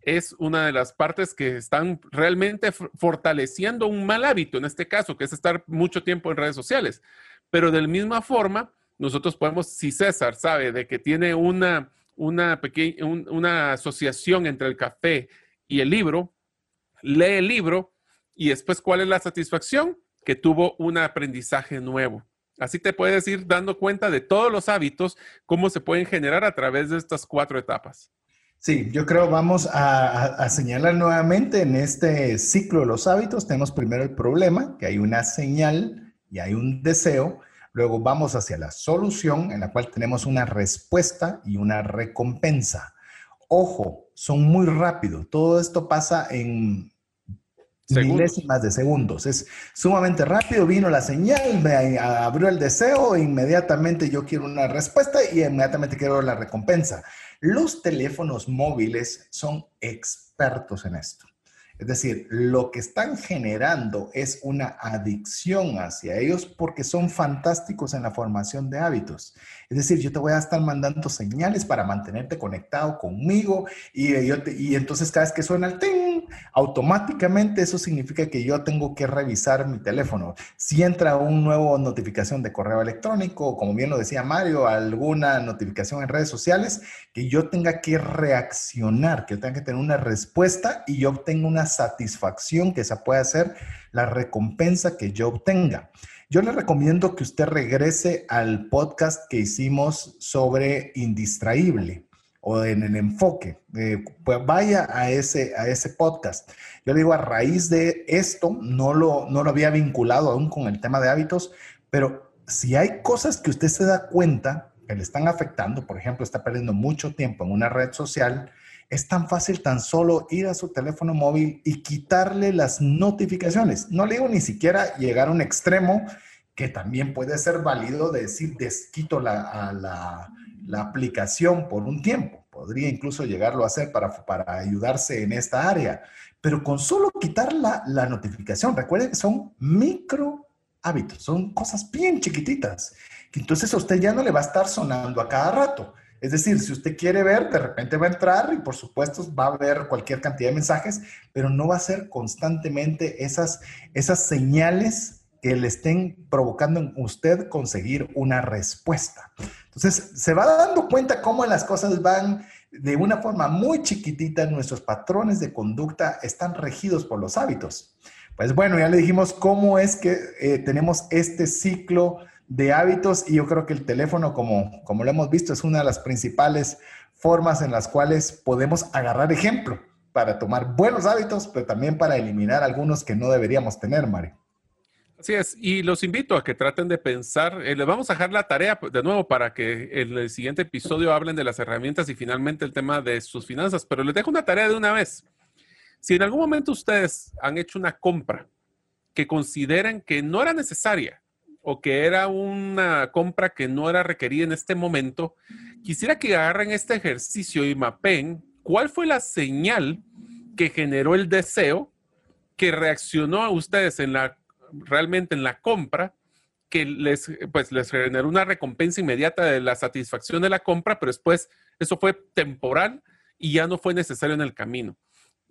C: es una de las partes que están realmente fortaleciendo un mal hábito, en este caso, que es estar mucho tiempo en redes sociales. Pero de la misma forma, nosotros podemos, si César sabe de que tiene una, una, pequeña, una asociación entre el café y el libro, lee el libro y después, ¿cuál es la satisfacción? Que tuvo un aprendizaje nuevo. Así te puedes ir dando cuenta de todos los hábitos, cómo se pueden generar a través de estas cuatro etapas.
A: Sí, yo creo vamos a, señalar nuevamente en este ciclo de los hábitos. Tenemos primero el problema, que hay una señal y hay un deseo. Luego vamos hacia la solución, en la cual tenemos una respuesta y una recompensa. ojo, son muy rápidos. Todo esto pasa en milésimas de segundos. Es sumamente rápido. Vino la señal, me abrió el deseo, inmediatamente yo quiero una respuesta y inmediatamente quiero la recompensa. Los teléfonos móviles son expertos en esto. Es decir, lo que están generando es una adicción hacia ellos porque son fantásticos en la formación de hábitos. Es decir, yo te voy a estar mandando señales para mantenerte conectado conmigo y, yo y entonces cada vez que suena el ting, automáticamente eso significa que yo tengo que revisar mi teléfono. Si entra una nueva notificación de correo electrónico, como bien lo decía Mario, alguna notificación en redes sociales, que yo tenga que reaccionar, que yo tenga que tener una respuesta y yo obtenga una satisfacción que esa puede ser la recompensa que yo obtenga. Yo le recomiendo que usted regrese al podcast que hicimos sobre indistraíble o en el enfoque. Eh, pues vaya a ese, a ese podcast. Yo digo, a raíz de esto, no lo, no lo había vinculado aún con el tema de hábitos, pero si hay cosas que usted se da cuenta que le están afectando, por ejemplo, está perdiendo mucho tiempo en una red social, es tan fácil tan solo ir a su teléfono móvil y quitarle las notificaciones. No le digo ni siquiera llegar a un extremo que también puede ser válido de decir desquito la, la, la aplicación por un tiempo. Podría incluso llegarlo a hacer para, para ayudarse en esta área. Pero con solo quitar la, la notificación, recuerden que son micro hábitos, son cosas bien chiquititas, entonces a usted ya no le va a estar sonando a cada rato. Es decir, si usted quiere ver, de repente va a entrar y por supuesto va a ver cualquier cantidad de mensajes, pero no va a ser constantemente esas, esas señales que le estén provocando en usted conseguir una respuesta. Entonces, se va dando cuenta cómo las cosas van de una forma muy chiquitita, nuestros patrones de conducta están regidos por los hábitos. Pues bueno, ya le dijimos cómo es que eh, tenemos este ciclo de hábitos y yo creo que el teléfono, como, como lo hemos visto, es una de las principales formas en las cuales podemos agarrar ejemplo para tomar buenos hábitos, pero también para eliminar algunos que no deberíamos tener, Mario.
C: Así es, y los invito a que traten de pensar, eh, les vamos a dejar la tarea de nuevo para que en el siguiente episodio hablen de las herramientas y finalmente el tema de sus finanzas, pero les dejo una tarea de una vez. Si en algún momento ustedes han hecho una compra que consideren que no era necesaria, o que era una compra que no era requerida en este momento, quisiera que agarren este ejercicio y mapen cuál fue la señal que generó el deseo que reaccionó a ustedes en la realmente en la compra que les pues les generó una recompensa inmediata de la satisfacción de la compra, pero después eso fue temporal y ya no fue necesario en el camino.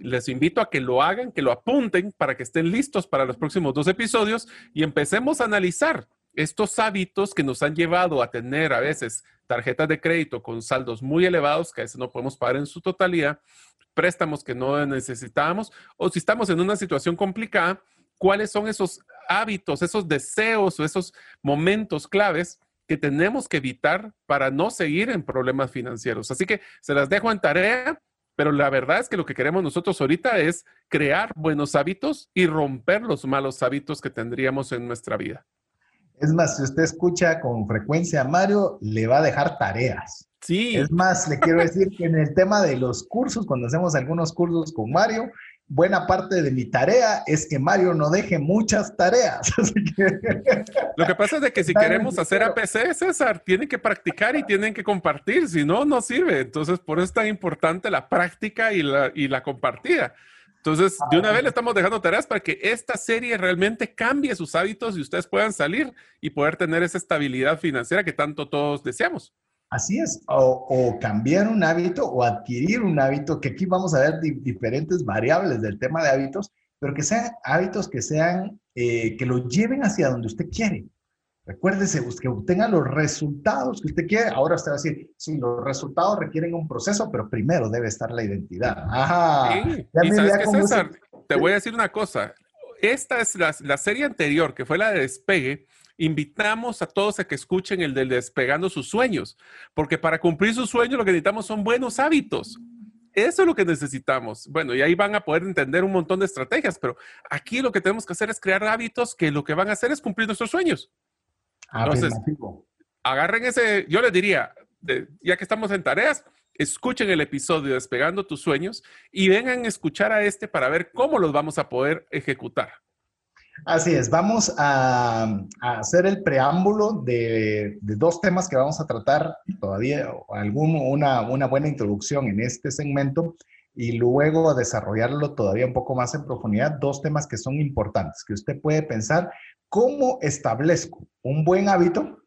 C: Les invito a que lo hagan, que lo apunten para que estén listos para los próximos dos episodios y empecemos a analizar estos hábitos que nos han llevado a tener a veces tarjetas de crédito con saldos muy elevados que a veces no podemos pagar en su totalidad, préstamos que no necesitábamos o si estamos en una situación complicada, cuáles son esos hábitos, esos deseos o esos momentos claves que tenemos que evitar para no seguir en problemas financieros. Así que se las dejo en tarea pero la verdad es que lo que queremos nosotros ahorita es crear buenos hábitos y romper los malos hábitos que tendríamos en nuestra vida.
A: Es más, si usted escucha con frecuencia a Mario, le va a dejar tareas.
C: Sí.
A: Es más, le quiero decir que en el tema de los cursos, cuando hacemos algunos cursos con Mario, buena parte de mi tarea es que Mario no deje muchas tareas.
C: Lo que pasa es de que si queremos hacer APC, César, tienen que practicar y tienen que compartir, si no, no sirve. Entonces, por eso es tan importante la práctica y la, y la compartida. Entonces, de una vez le estamos dejando tareas para que esta serie realmente cambie sus hábitos y ustedes puedan salir y poder tener esa estabilidad financiera que tanto todos deseamos.
A: Así es, o, cambiar un hábito o adquirir un hábito, que aquí vamos a ver diferentes variables del tema de hábitos, pero que sean hábitos que sean, eh, que lo lleven hacia donde usted quiere. Recuérdese, que obtenga los resultados que usted quiere. Ahora usted va a decir, sí, los resultados requieren un proceso, pero primero debe estar la identidad. Ajá.
C: Sí. ¿Y sabes qué, César? Te voy a decir una cosa. Esta es la, la serie anterior, que fue la de despegue invitamos a todos a que escuchen el del despegando sus sueños, porque para cumplir sus sueños lo que necesitamos son buenos hábitos. Eso es lo que necesitamos. Bueno, y ahí van a poder entender un montón de estrategias, pero aquí lo que tenemos que hacer es crear hábitos que lo que van a hacer es cumplir nuestros sueños. Entonces, agarren ese, yo les diría, ya que estamos en tareas, escuchen el episodio Despegando tus sueños y vengan a escuchar a este para ver cómo los vamos a poder ejecutar.
A: Así es, vamos a, hacer el preámbulo de, dos temas que vamos a tratar todavía, algún, una, buena introducción en este segmento y luego desarrollarlo todavía un poco más en profundidad, dos temas que son importantes, que usted puede pensar cómo establezco un buen hábito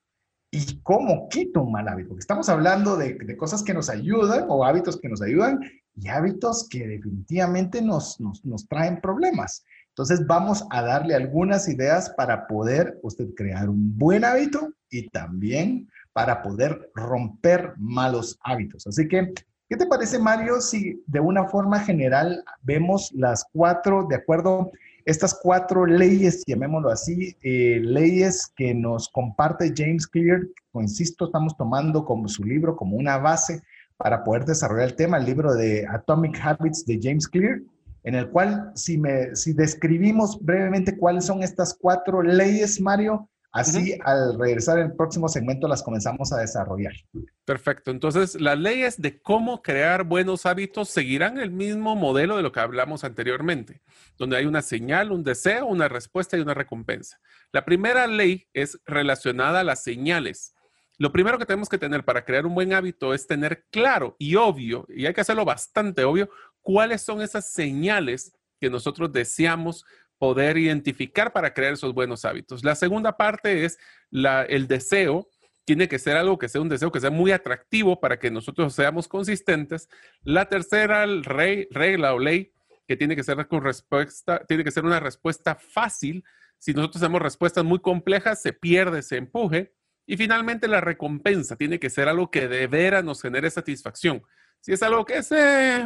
A: y cómo quito un mal hábito. Estamos hablando de, cosas que nos ayudan o hábitos que nos ayudan y hábitos que definitivamente nos, nos, nos traen problemas. Entonces vamos a darle algunas ideas para poder usted crear un buen hábito y también para poder romper malos hábitos. Así que, ¿qué te parece, Mario, si de una forma general vemos las cuatro, de acuerdo, estas cuatro leyes, llamémoslo así, eh, leyes que nos comparte James Clear, insisto, estamos tomando como su libro, como una base para poder desarrollar el tema, el libro de Atomic Habits de James Clear en el cual si, me, si describimos brevemente cuáles son estas cuatro leyes, Mario, así al regresar el próximo segmento las comenzamos a desarrollar.
C: Perfecto. Entonces, las leyes de cómo crear buenos hábitos seguirán el mismo modelo de lo que hablamos anteriormente, donde hay una señal, un deseo, una respuesta y una recompensa. La primera ley es relacionada a las señales. Lo primero que tenemos que tener para crear un buen hábito es tener claro y obvio, y hay que hacerlo bastante obvio, cuáles son esas señales que nosotros deseamos poder identificar para crear esos buenos hábitos. La segunda parte es el deseo. Tiene que ser algo que sea un deseo que sea muy atractivo para que nosotros seamos consistentes. La tercera regla o ley que tiene que ser con respuesta, tiene que ser una respuesta fácil. Si nosotros hacemos respuestas muy complejas, se pierde ese empuje. Y finalmente la recompensa tiene que ser algo que de veras nos genere satisfacción. Si es algo que es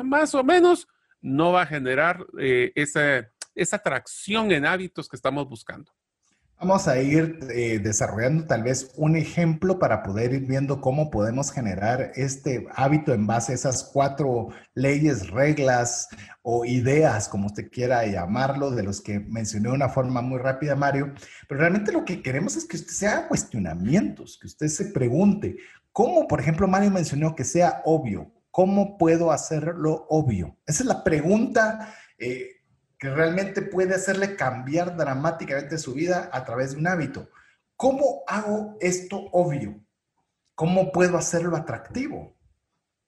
C: más o menos, no va a generar eh, esa, esa atracción en hábitos que estamos buscando.
A: Vamos a ir eh, desarrollando tal vez un ejemplo para poder ir viendo cómo podemos generar este hábito en base a esas cuatro leyes, reglas o ideas, como usted quiera llamarlo, de los que mencioné de una forma muy rápida, Mario. Pero realmente lo que queremos es que usted se haga cuestionamientos, que usted se pregunte, ¿cómo, por ejemplo, Mario mencionó que sea obvio? ¿Cómo puedo hacerlo obvio? Esa es la pregunta eh, que realmente puede hacerle cambiar dramáticamente su vida a través de un hábito. ¿Cómo hago esto obvio? ¿Cómo puedo hacerlo atractivo?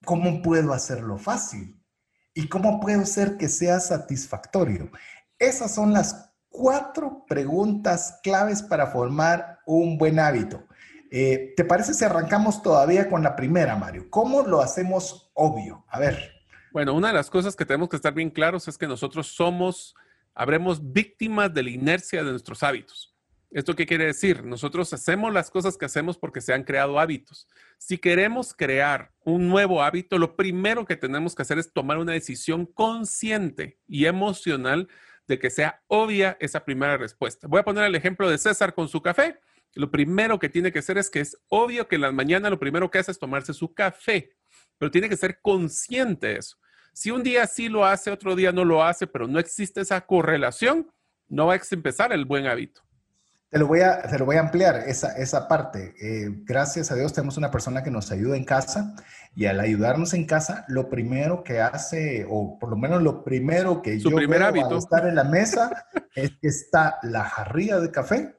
A: ¿Cómo puedo hacerlo fácil? ¿Y cómo puedo hacer que sea satisfactorio? Esas son las cuatro preguntas claves para formar un buen hábito. Eh, ¿Te parece si arrancamos todavía con la primera, Mario? ¿Cómo lo hacemos obvio? A ver.
C: Bueno, una de las cosas que tenemos que estar bien claros es que nosotros somos, habremos víctimas de la inercia de nuestros hábitos. ¿Esto qué quiere decir? Nosotros hacemos las cosas que hacemos porque se han creado hábitos. Si queremos crear un nuevo hábito, lo primero que tenemos que hacer es tomar una decisión consciente y emocional de que sea obvia esa primera respuesta. Voy a poner el ejemplo de César con su café lo primero que tiene que hacer es que es obvio que en la mañana lo primero que hace es tomarse su café, pero tiene que ser consciente de eso. Si un día sí lo hace, otro día no lo hace, pero no existe esa correlación, no va a empezar el buen hábito.
A: Te lo voy a, te lo voy a ampliar, esa, esa parte. Eh, gracias a Dios tenemos una persona que nos ayuda en casa y al ayudarnos en casa, lo primero que hace, o por lo menos lo primero que
C: Su
A: yo
C: primer hábito.
A: estar en la mesa es que está la jarrilla de café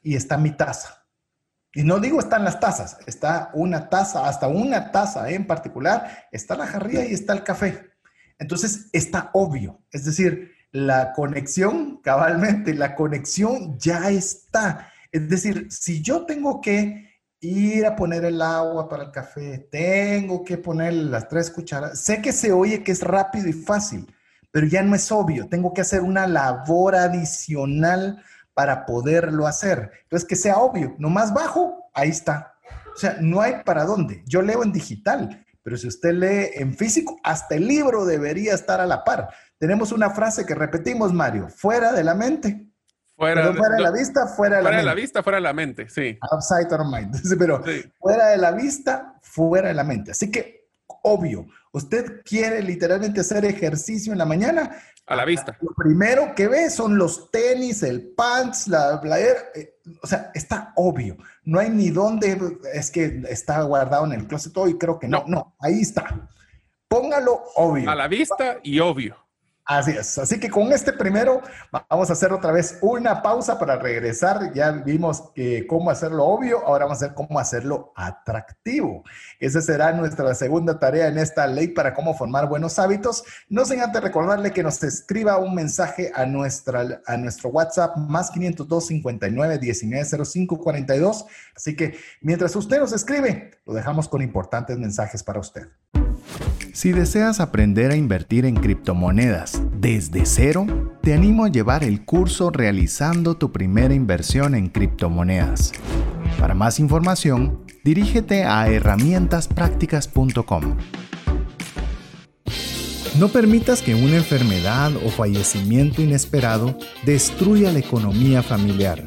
A: y está mi taza. Y no digo están las tazas, está una taza, hasta una taza en particular, está la jarrilla y está el café. Entonces está obvio, es decir, la conexión, cabalmente, la conexión ya está. Es decir, si yo tengo que ir a poner el agua para el café, tengo que poner las tres cucharadas, sé que se oye que es rápido y fácil, pero ya no es obvio, tengo que hacer una labor adicional para poderlo hacer. Entonces, que sea obvio, no más bajo, ahí está. O sea, no hay para dónde. Yo leo en digital, pero si usted lee en físico, hasta el libro debería estar a la par. Tenemos una frase que repetimos, Mario, fuera de la mente.
C: Fuera,
A: de, fuera de, la vista, fuera de la mente.
C: Fuera de la vista, fuera de la mente, sí.
A: Outside our mind. Pero fuera de la vista, fuera de la mente. Así que, obvio, usted quiere literalmente hacer ejercicio en la mañana,
C: a la vista.
A: Lo primero que ve son los tenis, el pants, la playera. Eh, o sea, está obvio. No hay ni dónde, es que está guardado en el closet todo y creo que no. No, ahí está. póngalo obvio.
C: A la vista y obvio.
A: Así es. Así que con este primero vamos a hacer otra vez una pausa para regresar. Ya vimos que cómo hacerlo obvio, ahora vamos a ver cómo hacerlo atractivo. Esa será nuestra segunda tarea en esta ley para cómo formar buenos hábitos. No sin antes recordarle que nos escriba un mensaje a, nuestra, a nuestro WhatsApp más 502 59 19 05 42. Así que mientras usted nos escribe, lo dejamos con importantes mensajes para usted.
E: Si deseas aprender a invertir en criptomonedas desde cero, te animo a llevar el curso realizando tu primera inversión en criptomonedas. Para más información, dirígete a herramientasprácticas.com. No permitas que una enfermedad o fallecimiento inesperado destruya la economía familiar.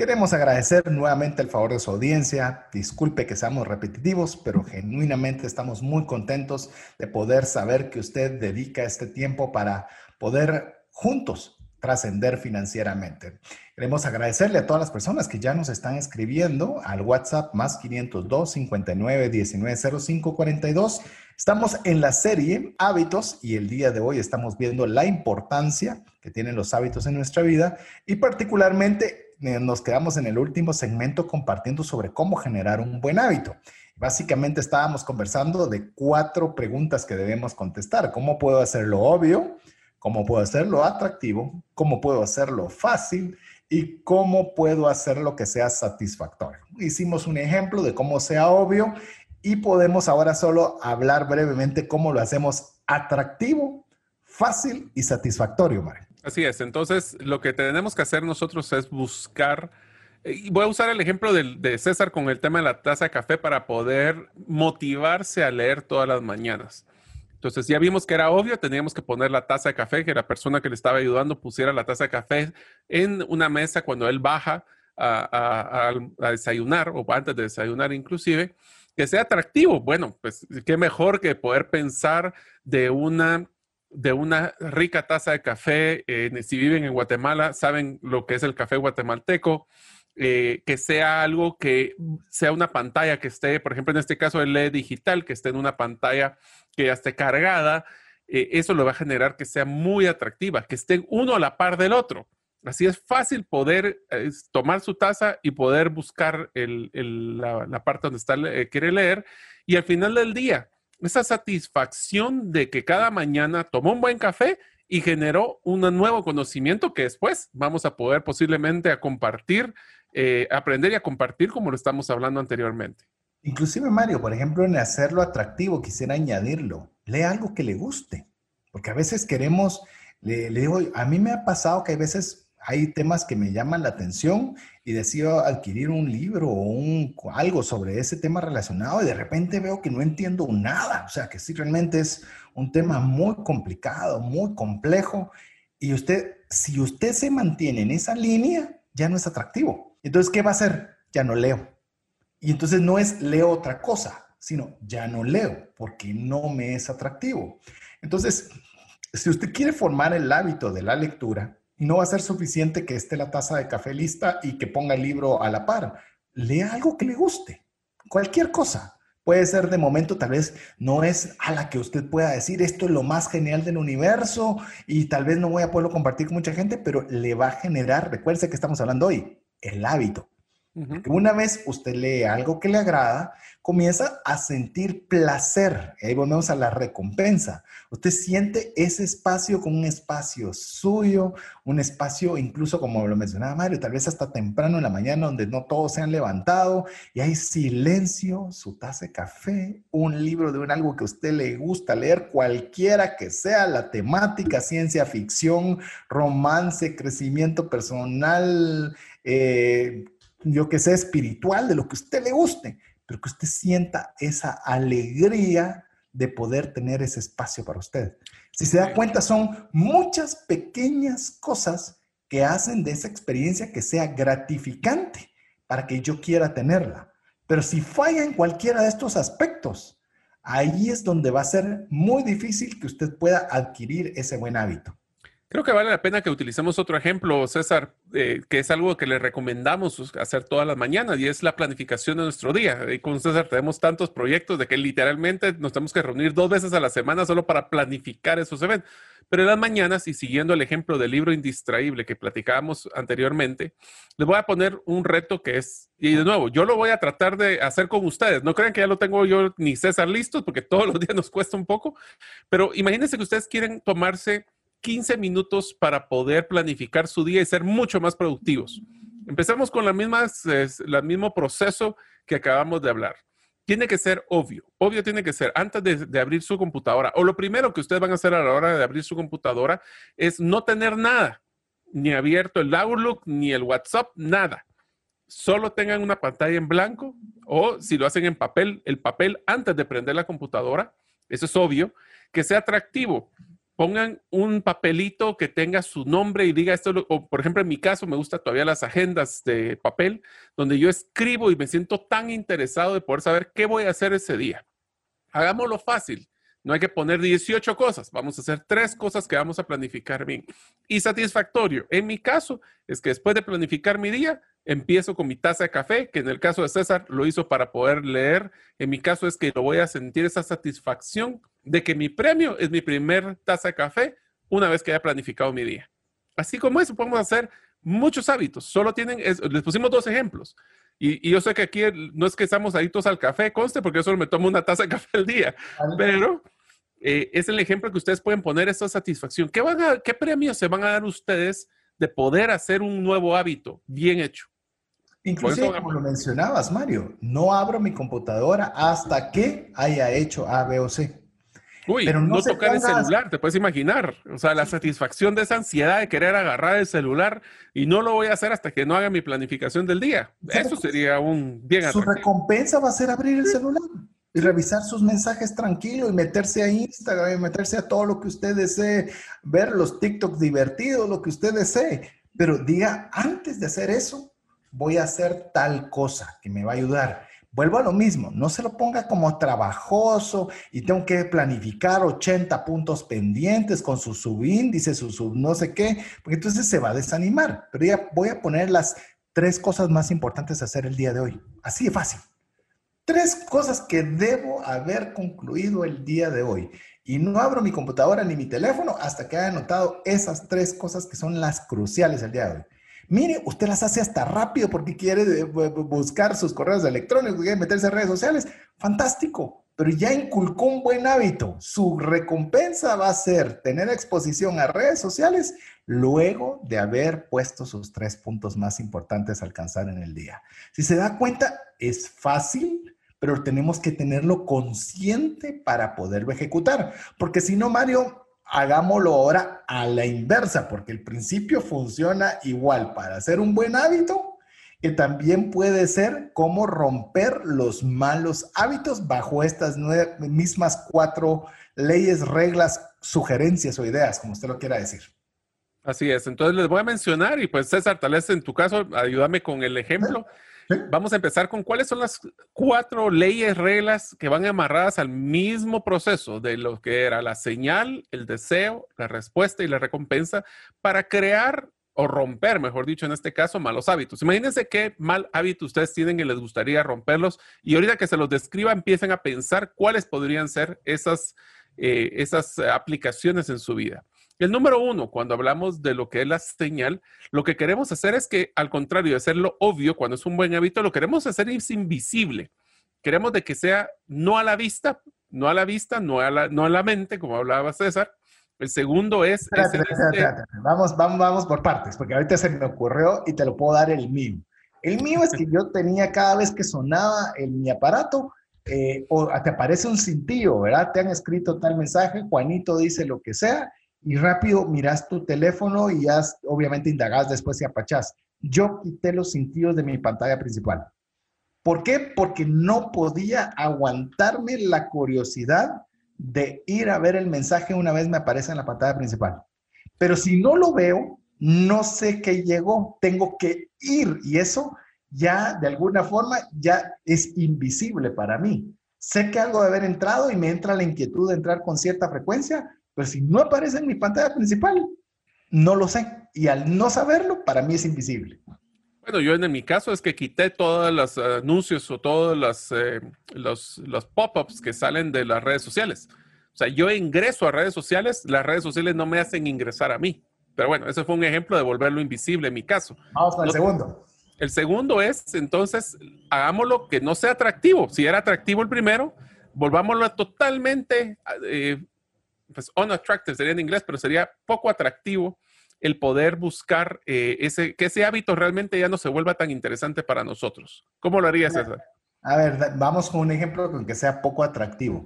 A: Queremos agradecer nuevamente el favor de su audiencia. Disculpe que seamos repetitivos, pero genuinamente estamos muy contentos de poder saber que usted dedica este tiempo para poder juntos trascender financieramente. Queremos agradecerle a todas las personas que ya nos están escribiendo al WhatsApp más 502 59 19 05 42. Estamos en la serie Hábitos y el día de hoy estamos viendo la importancia que tienen los hábitos en nuestra vida y particularmente nos quedamos en el último segmento compartiendo sobre cómo generar un buen hábito. Básicamente estábamos conversando de cuatro preguntas que debemos contestar. ¿Cómo puedo hacerlo obvio? ¿Cómo puedo hacerlo atractivo? ¿Cómo puedo hacerlo fácil? ¿Y cómo puedo hacerlo que sea satisfactorio? Hicimos un ejemplo de cómo sea obvio y podemos ahora solo hablar brevemente cómo lo hacemos atractivo, fácil y satisfactorio, Mario.
C: Así es, entonces lo que tenemos que hacer nosotros es buscar, voy a usar el ejemplo de, César con el tema de la taza de café para poder motivarse a leer todas las mañanas. Entonces ya vimos que era obvio, teníamos que poner la taza de café, que la persona que le estaba ayudando pusiera la taza de café en una mesa cuando él baja a, a desayunar o antes de desayunar inclusive, que sea atractivo. Bueno, pues qué mejor que poder pensar de una de una rica taza de café. Eh, si viven en Guatemala, saben lo que es el café guatemalteco. Eh, que sea algo que sea una pantalla que esté, por ejemplo, en este caso el LED digital, que esté en una pantalla que ya esté cargada, eh, eso lo va a generar que sea muy atractiva, que esté uno a la par del otro. Así es fácil poder tomar su taza y poder buscar la, parte donde está, quiere leer y al final del día esa satisfacción de que cada mañana tomó un buen café y generó un nuevo conocimiento que después vamos a poder posiblemente a compartir, eh, aprender y a compartir como lo estamos hablando anteriormente.
A: Inclusive Mario, por ejemplo, en hacerlo atractivo, quisiera añadirlo, lea algo que le guste, porque a veces queremos, le, le digo, a mí me ha pasado que hay veces hay temas que me llaman la atención y decido adquirir un libro o un, algo sobre ese tema relacionado y de repente veo que no entiendo nada. O sea, que sí realmente es un tema muy complicado, muy complejo. Y usted, si usted se mantiene en esa línea, ya no es atractivo. Entonces, ¿qué va a hacer? Ya no leo. Y entonces no es leo otra cosa, sino ya no leo porque no me es atractivo. Entonces, si usted quiere formar el hábito de la lectura, no va a ser suficiente que esté la taza de café lista y que ponga el libro a la par. Lea algo que le guste, cualquier cosa. Puede ser de momento, tal vez no es a la que usted pueda decir esto es lo más genial del universo y tal vez no voy a poderlo compartir con mucha gente, pero le va a generar, recuerde que estamos hablando hoy, el hábito. Una vez usted lee algo que le agrada, comienza a sentir placer. ahí volvemos a la recompensa. Usted siente ese espacio como un espacio suyo, un espacio incluso como lo mencionaba Mario, tal vez hasta temprano en la mañana donde no todos se han levantado y hay silencio, su taza de café, un libro de un algo que a usted le gusta leer, cualquiera que sea la temática, ciencia ficción, romance, crecimiento personal, eh, yo que sé, espiritual, de lo que a usted le guste, pero que usted sienta esa alegría de poder tener ese espacio para usted. Si se da cuenta, son muchas pequeñas cosas que hacen de esa experiencia que sea gratificante para que yo quiera tenerla. Pero si falla en cualquiera de estos aspectos, ahí es donde va a ser muy difícil que usted pueda adquirir ese buen hábito.
C: Creo que vale la pena que utilicemos otro ejemplo, César, eh, que es algo que le recomendamos hacer todas las mañanas y es la planificación de nuestro día. Y con César tenemos tantos proyectos de que literalmente nos tenemos que reunir dos veces a la semana solo para planificar esos eventos. Pero en las mañanas, y siguiendo el ejemplo del libro indistraíble que platicábamos anteriormente, les voy a poner un reto que es, y de nuevo, yo lo voy a tratar de hacer con ustedes. No crean que ya lo tengo yo ni César listo, porque todos los días nos cuesta un poco, pero imagínense que ustedes quieren tomarse 15 minutos para poder planificar su día y ser mucho más productivos. Empezamos con la misma, el mismo proceso que acabamos de hablar. Tiene que ser obvio. Obvio tiene que ser antes de, de, abrir su computadora. O lo primero que ustedes van a hacer a la hora de abrir su computadora es no tener nada, ni abierto el Outlook, ni el WhatsApp, nada. Solo tengan una pantalla en blanco o si lo hacen en papel, el papel antes de prender la computadora. Eso es obvio. Que sea atractivo pongan un papelito que tenga su nombre y diga esto, o por ejemplo en mi caso me gusta todavía las agendas de papel, donde yo escribo y me siento tan interesado de poder saber qué voy a hacer ese día. Hagámoslo fácil. No hay que poner 18 cosas, vamos a hacer tres cosas que vamos a planificar bien. Y satisfactorio. En mi caso, es que después de planificar mi día, empiezo con mi taza de café, que en el caso de César lo hizo para poder leer. En mi caso es que lo voy a sentir esa satisfacción de que mi premio es mi primer taza de café una vez que haya planificado mi día. Así como eso, podemos hacer muchos hábitos. Solo tienen, les pusimos dos ejemplos. Y, yo sé que aquí no es que estamos adictos al café, conste, porque yo solo me tomo una taza de café al día, pero eh, es el ejemplo que ustedes pueden poner esta satisfacción. ¿Qué, van a, ¿Qué premios se van a dar ustedes de poder hacer un nuevo hábito bien hecho?
A: Inclusive, como lo mencionabas, Mario, no abro mi computadora hasta que haya hecho A, B o C.
C: Uy, Pero no, tocar el celular, te puedes imaginar. O sea, la satisfacción de esa ansiedad de querer agarrar el celular y no lo voy a hacer hasta que no haga mi planificación del día. Eso sería un bien
A: Su recompensa va a ser abrir el celular y revisar sus mensajes tranquilo y meterse a Instagram y meterse a todo lo que usted desee, ver los TikToks divertidos, lo que usted desee. Pero diga, antes de hacer eso, voy a hacer tal cosa que me va a ayudar. Vuelvo a lo mismo, no se lo ponga como trabajoso y tengo que planificar 80 puntos pendientes con su subíndice, su sub no sé qué, porque entonces se va a desanimar. Pero ya voy a poner las tres cosas más importantes a hacer el día de hoy. Así de fácil. Tres cosas que debo haber concluido el día de hoy. Y no abro mi computadora ni mi teléfono hasta que haya anotado esas tres cosas que son las cruciales el día de hoy. Mire, usted las hace hasta rápido porque quiere eh, buscar sus correos electrónicos, quiere meterse en redes sociales. Fantástico, pero ya inculcó un buen hábito. Su recompensa va a ser tener exposición a redes sociales luego de haber puesto sus tres puntos más importantes a alcanzar en el día. Si se da cuenta, es fácil, pero tenemos que tenerlo consciente para poderlo ejecutar. Porque si no, Mario, hagámoslo ahora a la inversa, porque el principio funciona igual para hacer un buen hábito, que también puede ser cómo romper los malos hábitos bajo estas mismas cuatro leyes, reglas, sugerencias o ideas, como usted lo quiera decir.
C: Así es, entonces les voy a mencionar y pues César, tal vez en tu caso, ayúdame con el ejemplo. Vamos a empezar con cuáles son las cuatro leyes, reglas que van amarradas al mismo proceso de lo que era la señal, el deseo, la respuesta y la recompensa para crear o romper, mejor dicho, en este caso, malos hábitos. Imagínense qué mal hábito ustedes tienen y les gustaría romperlos y ahorita que se los describa empiecen a pensar cuáles podrían ser esas, eh, esas aplicaciones en su vida. El número uno, cuando hablamos de lo que es la señal, lo que queremos hacer es que, al contrario de hacerlo obvio, cuando es un buen hábito, lo queremos hacer es invisible. Queremos de que sea no a la vista, no a la vista, no a la, no a la mente, como hablaba César. El segundo es...
A: Vamos, vamos, vamos por partes, porque ahorita se me ocurrió y te lo puedo dar el mío. El mío es que yo tenía cada vez que sonaba en mi aparato, eh, o te aparece un cintillo, ¿verdad? Te han escrito tal mensaje, Juanito dice lo que sea, y rápido miras tu teléfono y ya obviamente indagas después y apachás. Yo quité los sentidos de mi pantalla principal. ¿Por qué? Porque no podía aguantarme la curiosidad de ir a ver el mensaje una vez me aparece en la pantalla principal. Pero si no lo veo, no sé qué llegó, tengo que ir y eso ya de alguna forma ya es invisible para mí. Sé que algo debe haber entrado y me entra la inquietud de entrar con cierta frecuencia, pero si no aparece en mi pantalla principal, no lo sé. Y al no saberlo, para mí es invisible.
C: Bueno, yo en mi caso es que quité todos los anuncios o todos los, eh, los, los pop-ups que salen de las redes sociales. O sea, yo ingreso a redes sociales, las redes sociales no me hacen ingresar a mí. Pero bueno, ese fue un ejemplo de volverlo invisible en mi caso.
A: Vamos el segundo.
C: El segundo es, entonces, hagámoslo que no sea atractivo. Si era atractivo el primero, volvámoslo totalmente, eh, pues unattractive sería en inglés, pero sería poco atractivo el poder buscar eh, ese, que ese hábito realmente ya no se vuelva tan interesante para nosotros. ¿Cómo lo harías, César?
A: A ver, vamos con un ejemplo con que sea poco atractivo.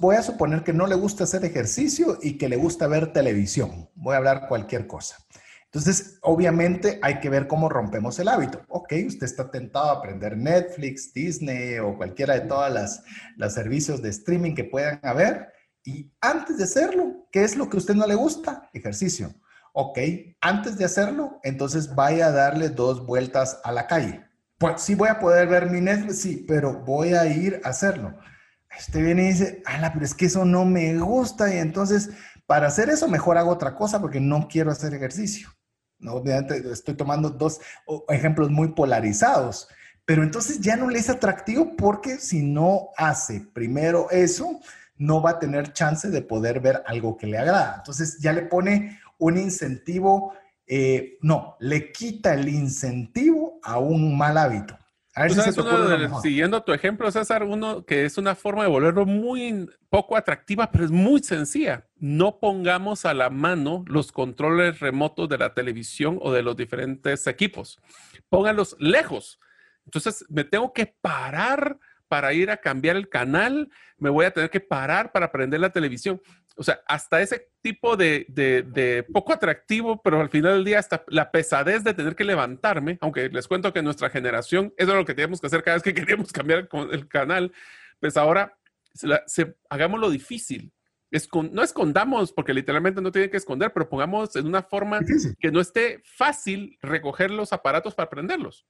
A: Voy a suponer que no le gusta hacer ejercicio y que le gusta ver televisión. Voy a hablar cualquier cosa. Entonces, obviamente hay que ver cómo rompemos el hábito. Ok, usted está tentado a aprender Netflix, Disney o cualquiera de todas las, los servicios de streaming que puedan haber. Y antes de hacerlo, ¿qué es lo que a usted no le gusta? Ejercicio. Ok, antes de hacerlo, entonces vaya a darle dos vueltas a la calle. Pues sí voy a poder ver mi Netflix, sí, pero voy a ir a hacerlo. Este viene y dice, ala, pero es que eso no me gusta y entonces para hacer eso mejor hago otra cosa porque no quiero hacer ejercicio. ¿no? Obviamente estoy tomando dos ejemplos muy polarizados, pero entonces ya no le es atractivo porque si no hace primero eso, no va a tener chance de poder ver algo que le agrada. Entonces ya le pone un incentivo, eh, no, le quita el incentivo a un mal hábito.
C: A ver si siguiendo tu ejemplo, César, uno que es una forma de volverlo muy poco atractiva, pero es muy sencilla. No pongamos a la mano los controles remotos de la televisión o de los diferentes equipos. Pónganlos lejos. Entonces me tengo que parar para ir a cambiar el canal, me voy a tener que parar para prender la televisión o sea, hasta ese tipo de, poco atractivo, pero al final del día hasta la pesadez de tener que levantarme, aunque les cuento que nuestra generación, eso es lo que teníamos que hacer cada vez que queríamos cambiar el canal, pues ahora se, hagámoslo difícil. no escondamos, porque literalmente no tiene que esconder, pero pongamos en una forma que no esté fácil recoger los aparatos para prenderlos.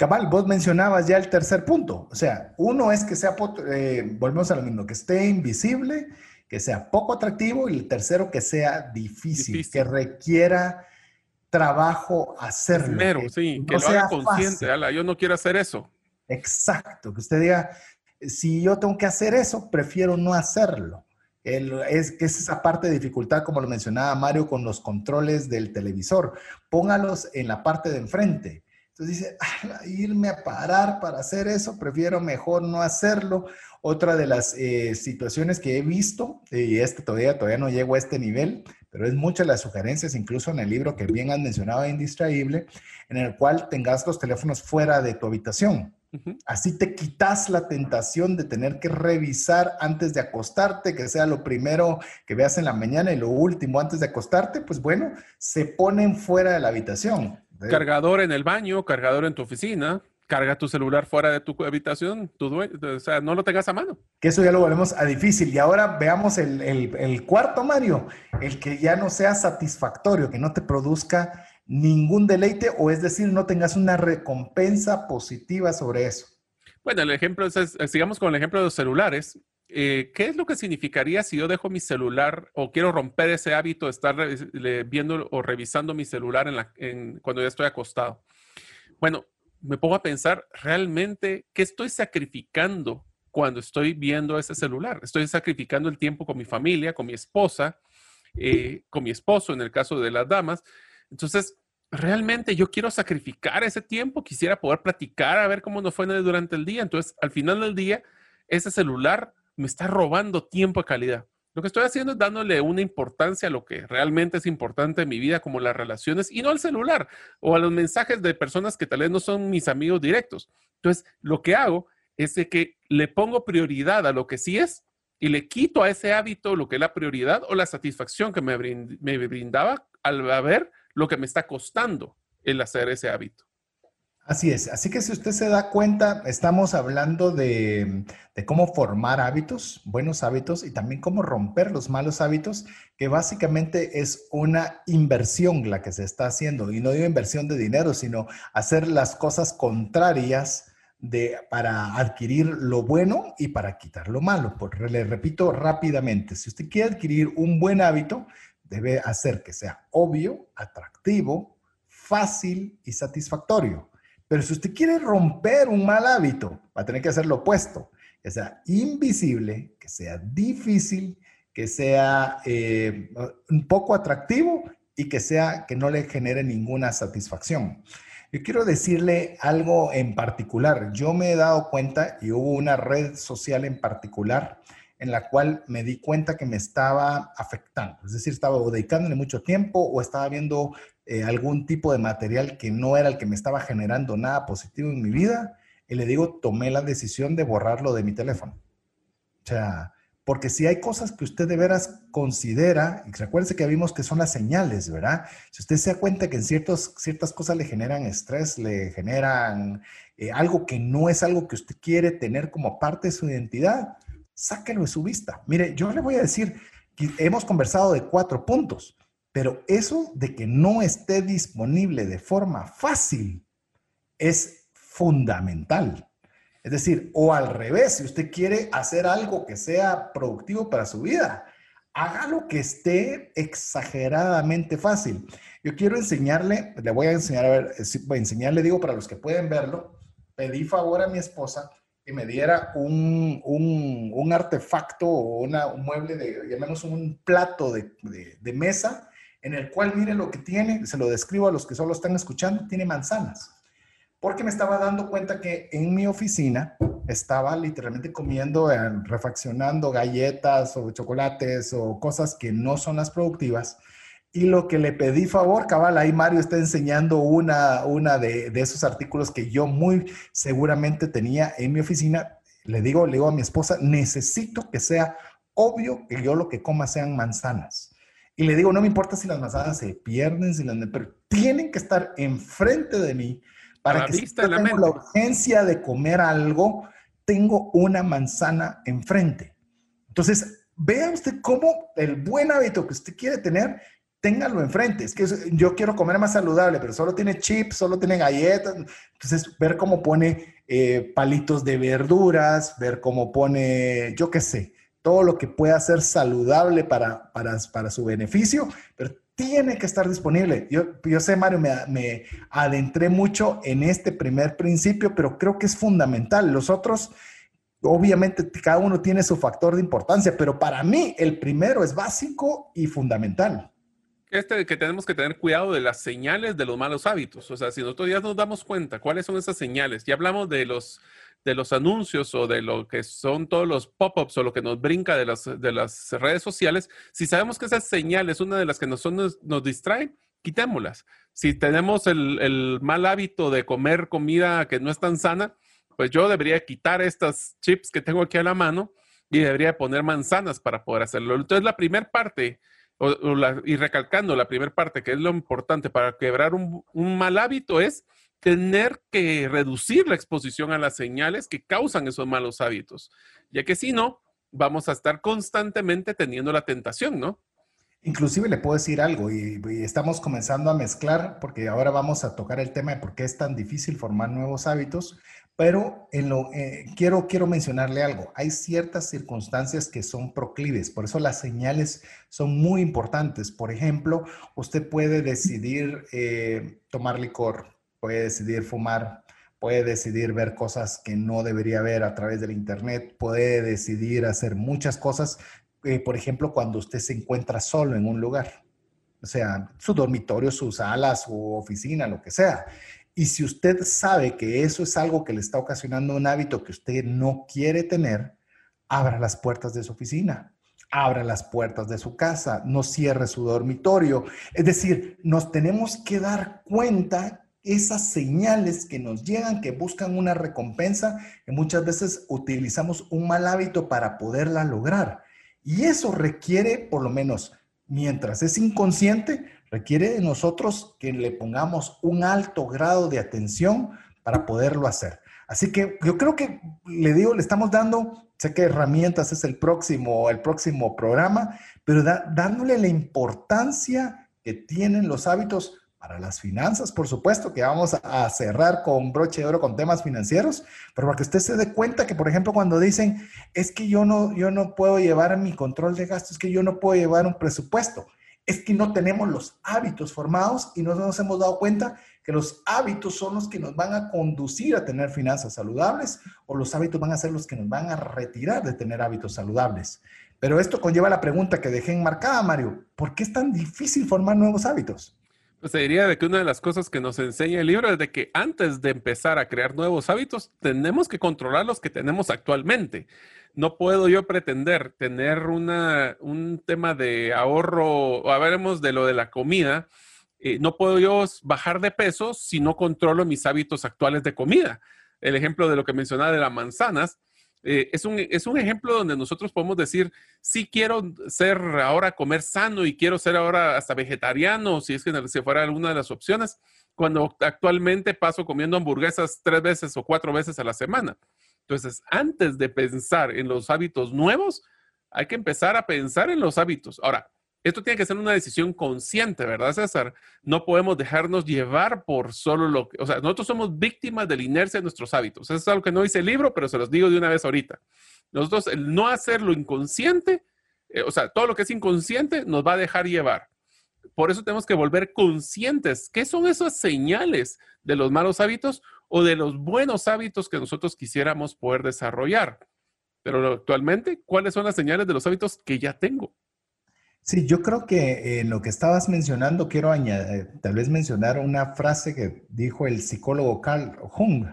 A: Cabal, vos mencionabas ya el tercer punto. O sea, uno es que sea, eh, volvemos a lo mismo, que esté invisible que sea poco atractivo y el tercero que sea difícil, que requiera trabajo hacerlo.
C: Primero, sí, que lo haga consciente, yo no quiero hacer eso.
A: Exacto, que usted diga, si yo tengo que hacer eso, prefiero no hacerlo. es, es esa parte de dificultad, como lo mencionaba Mario, con los controles del televisor. Póngalos en la parte de enfrente. Entonces dice, irme a parar para hacer eso, prefiero mejor no hacerlo. Otra de las eh, situaciones que he visto, y este todavía, todavía no llego a este nivel, pero es muchas las sugerencias, incluso en el libro que bien han mencionado, Indistraíble, en el cual tengas los teléfonos fuera de tu habitación. Así te quitas la tentación de tener que revisar antes de acostarte, que sea lo primero que veas en la mañana y lo último antes de acostarte, pues bueno, se ponen fuera de la habitación.
C: Cargador en el baño, cargador en tu oficina carga tu celular fuera de tu habitación, o sea, no lo tengas a mano.
A: Que eso ya lo volvemos a difícil. Y ahora veamos el, el, cuarto, Mario, el que ya no sea satisfactorio, que no te produzca ningún deleite o es decir, no tengas una recompensa positiva sobre eso.
C: Bueno, el ejemplo es, sigamos con el ejemplo de los celulares. Eh, ¿Qué es lo que significaría si yo dejo mi celular o quiero romper ese hábito de estar viendo o revisando mi celular en la, en, cuando ya estoy acostado? Bueno, me pongo a pensar realmente qué estoy sacrificando cuando estoy viendo ese celular. Estoy sacrificando el tiempo con mi familia, con mi esposa, eh, con mi esposo en el caso de las damas. Entonces, realmente yo quiero sacrificar ese tiempo, quisiera poder platicar a ver cómo nos fue durante el día. Entonces, al final del día, ese celular me está robando tiempo de calidad. Lo que estoy haciendo es dándole una importancia a lo que realmente es importante en mi vida, como las relaciones, y no al celular o a los mensajes de personas que tal vez no son mis amigos directos. Entonces, lo que hago es que le pongo prioridad a lo que sí es y le quito a ese hábito lo que es la prioridad o la satisfacción que me, brindaba al ver lo que me está costando el hacer ese hábito.
A: Así es, así que si usted se da cuenta, estamos hablando de, cómo formar hábitos, buenos hábitos, y también cómo romper los malos hábitos, que básicamente es una inversión la que se está haciendo. Y no digo inversión de dinero, sino hacer las cosas contrarias de, para adquirir lo bueno y para quitar lo malo. Porque le repito rápidamente, si usted quiere adquirir un buen hábito, debe hacer que sea obvio, atractivo, fácil y satisfactorio. Pero si usted quiere romper un mal hábito, va a tener que hacer lo opuesto, que sea invisible, que sea difícil, que sea eh, un poco atractivo y que sea que no le genere ninguna satisfacción. Yo quiero decirle algo en particular. Yo me he dado cuenta y hubo una red social en particular en la cual me di cuenta que me estaba afectando. Es decir, estaba dedicándole mucho tiempo o estaba viendo eh, algún tipo de material que no era el que me estaba generando nada positivo en mi vida. Y le digo, tomé la decisión de borrarlo de mi teléfono. O sea, porque si hay cosas que usted de veras considera, y recuerde que vimos que son las señales, ¿verdad? Si usted se da cuenta que en ciertos, ciertas cosas le generan estrés, le generan eh, algo que no es algo que usted quiere tener como parte de su identidad, sáquelo de su vista. Mire, yo le voy a decir que hemos conversado de cuatro puntos, pero eso de que no esté disponible de forma fácil es fundamental. Es decir, o al revés, si usted quiere hacer algo que sea productivo para su vida, hágalo que esté exageradamente fácil. Yo quiero enseñarle, le voy a enseñar, a ver, voy a enseñarle, digo, para los que pueden verlo, pedí favor a mi esposa me diera un, un, artefacto o una, un mueble, de, llamemos un plato de, de, mesa, en el cual mire lo que tiene, se lo describo a los que solo están escuchando, tiene manzanas. Porque me estaba dando cuenta que en mi oficina estaba literalmente comiendo, eh, refaccionando galletas o chocolates o cosas que no son las productivas y lo que le pedí favor, cabal, ahí Mario está enseñando una, una de, esos artículos que yo muy seguramente tenía en mi oficina. Le digo, le digo a mi esposa, necesito que sea obvio que yo lo que coma sean manzanas. Y le digo, no me importa si las manzanas se pierden, si las, pero tienen que estar enfrente de mí para que si tengo la urgencia de comer algo, tengo una manzana enfrente. Entonces, vea usted cómo el buen hábito que usted quiere tener téngalo enfrente. Es que yo quiero comer más saludable, pero solo tiene chips, solo tiene galletas. Entonces, ver cómo pone eh, palitos de verduras, ver cómo pone, yo qué sé, todo lo que pueda ser saludable para, para, para su beneficio, pero tiene que estar disponible. Yo, yo sé, Mario, me, me adentré mucho en este primer principio, pero creo que es fundamental. Los otros obviamente cada uno tiene su factor de importancia, pero para mí el primero es básico y fundamental
C: este, que tenemos que tener cuidado de las señales de los malos hábitos. O sea, si nosotros ya nos damos cuenta cuáles son esas señales, ya hablamos de los, de los anuncios o de lo que son todos los pop-ups o lo que nos brinca de las, de las redes sociales, si sabemos que esas señales, una de las que nos, nos, nos distraen, quitémoslas. Si tenemos el, el mal hábito de comer comida que no es tan sana, pues yo debería quitar estas chips que tengo aquí a la mano y debería poner manzanas para poder hacerlo. Entonces, la primera parte y recalcando la primera parte, que es lo importante para quebrar un, mal hábito, es tener que reducir la exposición a las señales que causan esos malos hábitos, ya que si no, vamos a estar constantemente teniendo la tentación, ¿no?
A: Inclusive le puedo decir algo y, estamos comenzando a mezclar porque ahora vamos a tocar el tema de por qué es tan difícil formar nuevos hábitos, pero en lo, eh, quiero, quiero mencionarle algo. Hay ciertas circunstancias que son proclives, por eso las señales son muy importantes. Por ejemplo, usted puede decidir eh, tomar licor, puede decidir fumar, puede decidir ver cosas que no debería ver a través del Internet, puede decidir hacer muchas cosas, eh, por ejemplo, cuando usted se encuentra solo en un lugar. O sea, su dormitorio, su sala, su oficina, lo que sea. Y si usted sabe que eso es algo que le está ocasionando un hábito que usted no quiere tener, abra las puertas de su oficina, abra las puertas de su casa, no cierre su dormitorio. Es decir, nos tenemos que dar cuenta esas señales que nos llegan, que buscan una recompensa, que muchas veces utilizamos un mal hábito para poderla lograr. Y eso requiere, por lo menos, mientras es inconsciente, requiere de nosotros que le pongamos un alto grado de atención para poderlo hacer. Así que yo creo que le digo, le estamos dando, sé que herramientas es el próximo, el próximo programa, pero dándole la importancia que tienen los hábitos para las finanzas, por supuesto, que vamos a, cerrar con broche de oro con temas financieros, pero para que usted se dé cuenta que, por ejemplo, cuando dicen, es que yo no, yo no puedo llevar mi control de gastos, es que yo no puedo llevar un presupuesto, es que no tenemos los hábitos formados y no nos hemos dado cuenta que los hábitos son los que nos van a conducir a tener finanzas saludables o los hábitos van a ser los que nos van a retirar de tener hábitos saludables. Pero esto conlleva la pregunta que dejé enmarcada, Mario, ¿por qué es tan difícil formar nuevos hábitos?
C: Pues diría de que una de las cosas que nos enseña el libro es de que antes de empezar a crear nuevos hábitos, tenemos que controlar los que tenemos actualmente. No puedo yo pretender tener una, un tema de ahorro, o veremos de lo de la comida, eh, no puedo yo bajar de peso si no controlo mis hábitos actuales de comida. El ejemplo de lo que mencionaba de las manzanas, eh, es, un, es, un, ejemplo donde nosotros podemos decir, sí quiero ser ahora comer sano y quiero ser ahora hasta vegetariano, si es que si fuera alguna de las opciones, cuando actualmente paso comiendo hamburguesas tres veces o cuatro veces a la semana. Entonces, antes de pensar en los hábitos nuevos, hay que empezar a pensar en los hábitos. Ahora, esto tiene que ser una decisión consciente, ¿verdad, César? No podemos dejarnos llevar por solo lo que, o sea, nosotros somos víctimas de la inercia de nuestros hábitos. Eso es algo que no dice el libro, pero se los digo de una vez ahorita. Nosotros, el no hacerlo inconsciente, eh, o sea, todo lo que es inconsciente nos va a dejar llevar. Por eso tenemos que volver conscientes. ¿Qué son esas señales de los malos hábitos o de los buenos hábitos que nosotros quisiéramos poder desarrollar? Pero actualmente, ¿cuáles son las señales de los hábitos que ya tengo?
A: Sí, yo creo que en lo que estabas mencionando, quiero añadir, tal vez mencionar una frase que dijo el psicólogo Carl Jung,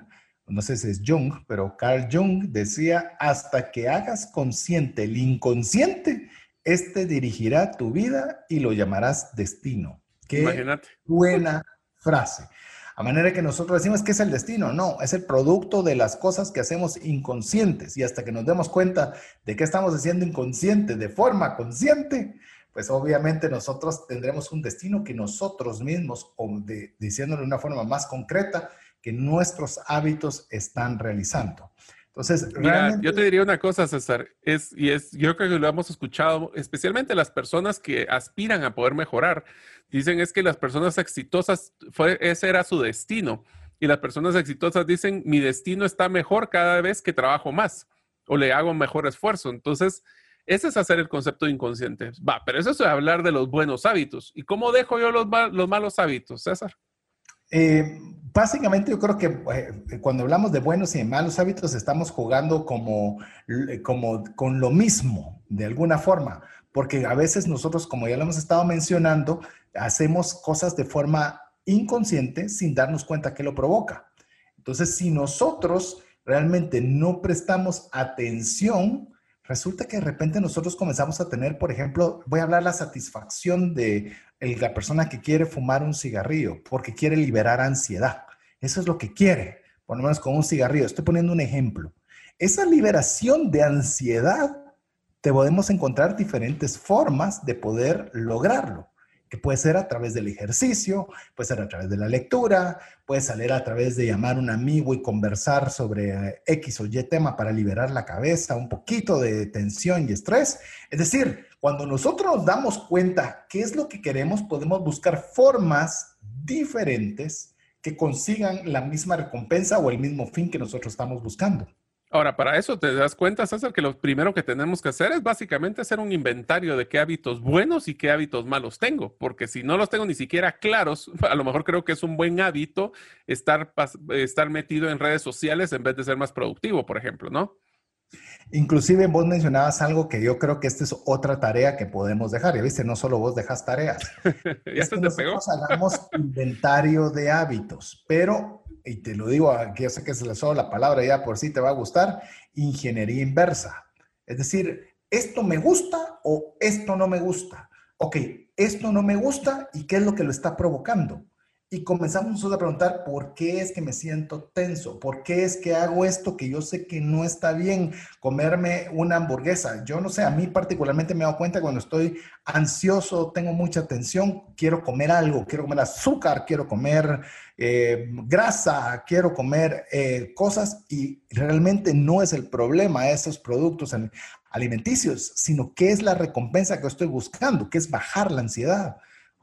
A: no sé si es Jung, pero Carl Jung decía, hasta que hagas consciente el inconsciente, este dirigirá tu vida y lo llamarás destino. Qué Imagínate. buena frase. A manera que nosotros decimos que es el destino, no, es el producto de las cosas que hacemos inconscientes y hasta que nos demos cuenta de que estamos haciendo inconsciente de forma consciente, pues obviamente nosotros tendremos un destino que nosotros mismos, o diciéndolo de una forma más concreta, que nuestros hábitos están realizando. Entonces,
C: yo te diría una cosa, César, es, y es, yo creo que lo hemos escuchado, especialmente las personas que aspiran a poder mejorar, dicen es que las personas exitosas, fue, ese era su destino. Y las personas exitosas dicen, mi destino está mejor cada vez que trabajo más o le hago mejor esfuerzo. Entonces, ese es hacer el concepto inconsciente. Va, pero eso es hablar de los buenos hábitos. ¿Y cómo dejo yo los, los malos hábitos, César?
A: Eh, básicamente yo creo que eh, cuando hablamos de buenos y de malos hábitos estamos jugando como, como con lo mismo, de alguna forma, porque a veces nosotros, como ya lo hemos estado mencionando, hacemos cosas de forma inconsciente sin darnos cuenta que lo provoca. Entonces, si nosotros realmente no prestamos atención, resulta que de repente nosotros comenzamos a tener, por ejemplo, voy a hablar la satisfacción de la persona que quiere fumar un cigarrillo porque quiere liberar ansiedad. Eso es lo que quiere, por lo menos con un cigarrillo. Estoy poniendo un ejemplo. Esa liberación de ansiedad, te podemos encontrar diferentes formas de poder lograrlo que puede ser a través del ejercicio, puede ser a través de la lectura, puede salir a través de llamar a un amigo y conversar sobre eh, X o Y tema para liberar la cabeza, un poquito de tensión y estrés. Es decir, cuando nosotros nos damos cuenta qué es lo que queremos, podemos buscar formas diferentes que consigan la misma recompensa o el mismo fin que nosotros estamos buscando.
C: Ahora, para eso te das cuenta, César, que lo primero que tenemos que hacer es básicamente hacer un inventario de qué hábitos buenos y qué hábitos malos tengo, porque si no los tengo ni siquiera claros, a lo mejor creo que es un buen hábito estar, estar metido en redes sociales en vez de ser más productivo, por ejemplo, ¿no?
A: Inclusive vos mencionabas algo que yo creo que esta es otra tarea que podemos dejar. Ya viste, no solo vos dejas tareas. ya se te pegó. Hagamos inventario de hábitos, pero y te lo digo, que yo sé que se le solo la palabra ya por sí te va a gustar, ingeniería inversa. Es decir, esto me gusta o esto no me gusta. Ok, esto no me gusta y qué es lo que lo está provocando. Y comenzamos a preguntar por qué es que me siento tenso, por qué es que hago esto que yo sé que no está bien, comerme una hamburguesa. Yo no sé, a mí particularmente me he dado cuenta cuando estoy ansioso, tengo mucha tensión, quiero comer algo, quiero comer azúcar, quiero comer eh, grasa, quiero comer eh, cosas y realmente no es el problema esos productos alimenticios, sino que es la recompensa que estoy buscando, que es bajar la ansiedad.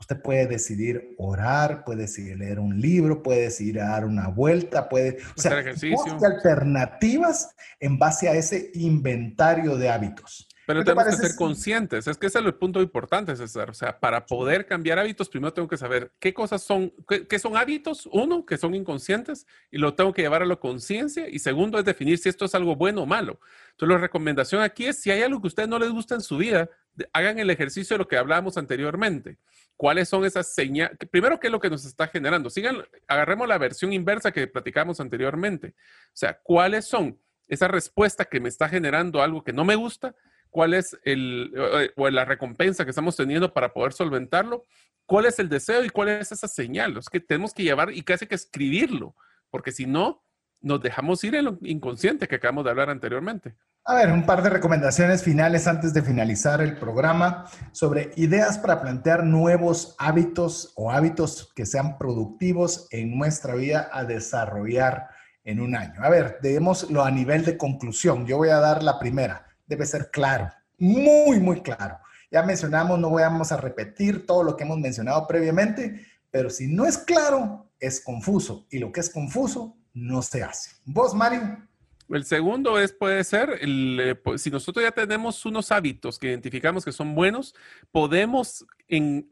A: Usted puede decidir orar, puede decidir leer un libro, puede decidir dar una vuelta, puede o sea, busque alternativas en base a ese inventario de hábitos.
C: Pero tenemos que ser conscientes, es que ese es el punto importante, César. O sea, para poder cambiar hábitos, primero tengo que saber qué cosas son, qué, son hábitos, uno, que son inconscientes, y lo tengo que llevar a la conciencia, y segundo es definir si esto es algo bueno o malo. Entonces, la recomendación aquí es, si hay algo que a ustedes no les gusta en su vida, hagan el ejercicio de lo que hablábamos anteriormente. ¿Cuáles son esas señales? Primero, ¿qué es lo que nos está generando? Sigan, agarremos la versión inversa que platicamos anteriormente. O sea, ¿cuáles son esa respuesta que me está generando algo que no me gusta? ¿Cuál es el, o la recompensa que estamos teniendo para poder solventarlo? ¿Cuál es el deseo y cuál es esa señal? Es que tenemos que llevar y casi que escribirlo, porque si no, nos dejamos ir en lo inconsciente que acabamos de hablar anteriormente.
A: A ver, un par de recomendaciones finales antes de finalizar el programa sobre ideas para plantear nuevos hábitos o hábitos que sean productivos en nuestra vida a desarrollar en un año. A ver, démoslo a nivel de conclusión. Yo voy a dar la primera. Debe ser claro, muy, muy claro. Ya mencionamos, no vamos a repetir todo lo que hemos mencionado previamente, pero si no es claro, es confuso. Y lo que es confuso no se hace. ¿Vos, Mario?
C: El segundo es, puede ser, eh, si nosotros ya tenemos unos hábitos que identificamos que son buenos, podemos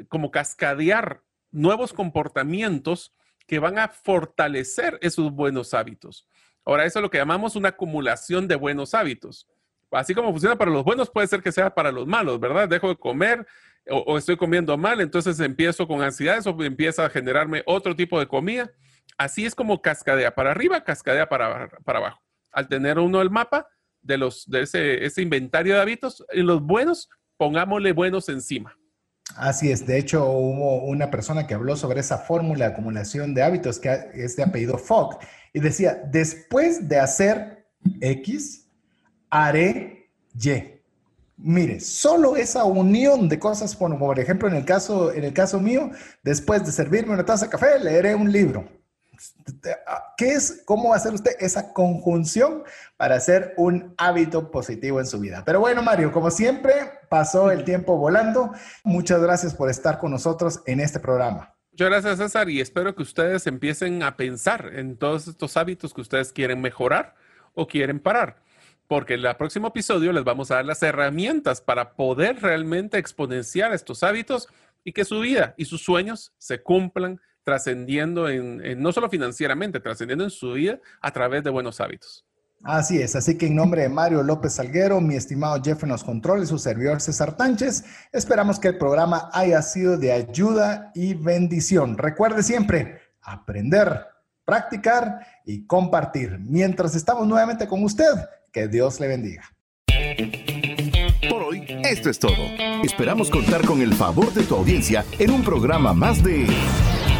C: como cascadear nuevos comportamientos que van a fortalecer esos buenos hábitos. Ahora, eso es lo que llamamos una acumulación de buenos hábitos. Así como funciona para los buenos, puede ser que sea para los malos, ¿verdad? Dejo de comer o, o estoy comiendo mal, entonces empiezo con ansiedades o empieza a generarme otro tipo de comida. Así es como cascadea para arriba, cascadea para, para abajo. Al tener uno el mapa de, los, de ese, inventario de hábitos, en los buenos, pongámosle buenos encima.
A: Así es, de hecho hubo una persona que habló sobre esa fórmula de acumulación de hábitos que es de apellido Fogg y decía, después de hacer X, haré Y. Mire, solo esa unión de cosas, bueno, por ejemplo, en el caso, en el caso mío, después de servirme una taza de café, leeré un libro. ¿Qué es, cómo va a hacer usted esa conjunción para hacer un hábito positivo en su vida? Pero bueno, Mario, como siempre, pasó el tiempo volando. Muchas gracias por estar con nosotros en este programa.
C: Muchas gracias, César, y espero que ustedes empiecen a pensar en todos estos hábitos que ustedes quieren mejorar o quieren parar, porque en el próximo episodio les vamos a dar las herramientas para poder realmente exponenciar estos hábitos y que su vida y sus sueños se cumplan trascendiendo en, no solo financieramente, trascendiendo en su vida a través de buenos hábitos.
A: Así es, así que en nombre de Mario López Salguero, mi estimado Jeff en los controles, su servidor César Tánchez, esperamos que el programa haya sido de ayuda y bendición. Recuerde siempre aprender, practicar y compartir. Mientras estamos nuevamente con usted, que Dios le bendiga.
B: Por hoy, esto es todo. Esperamos contar con el favor de tu audiencia en un programa más de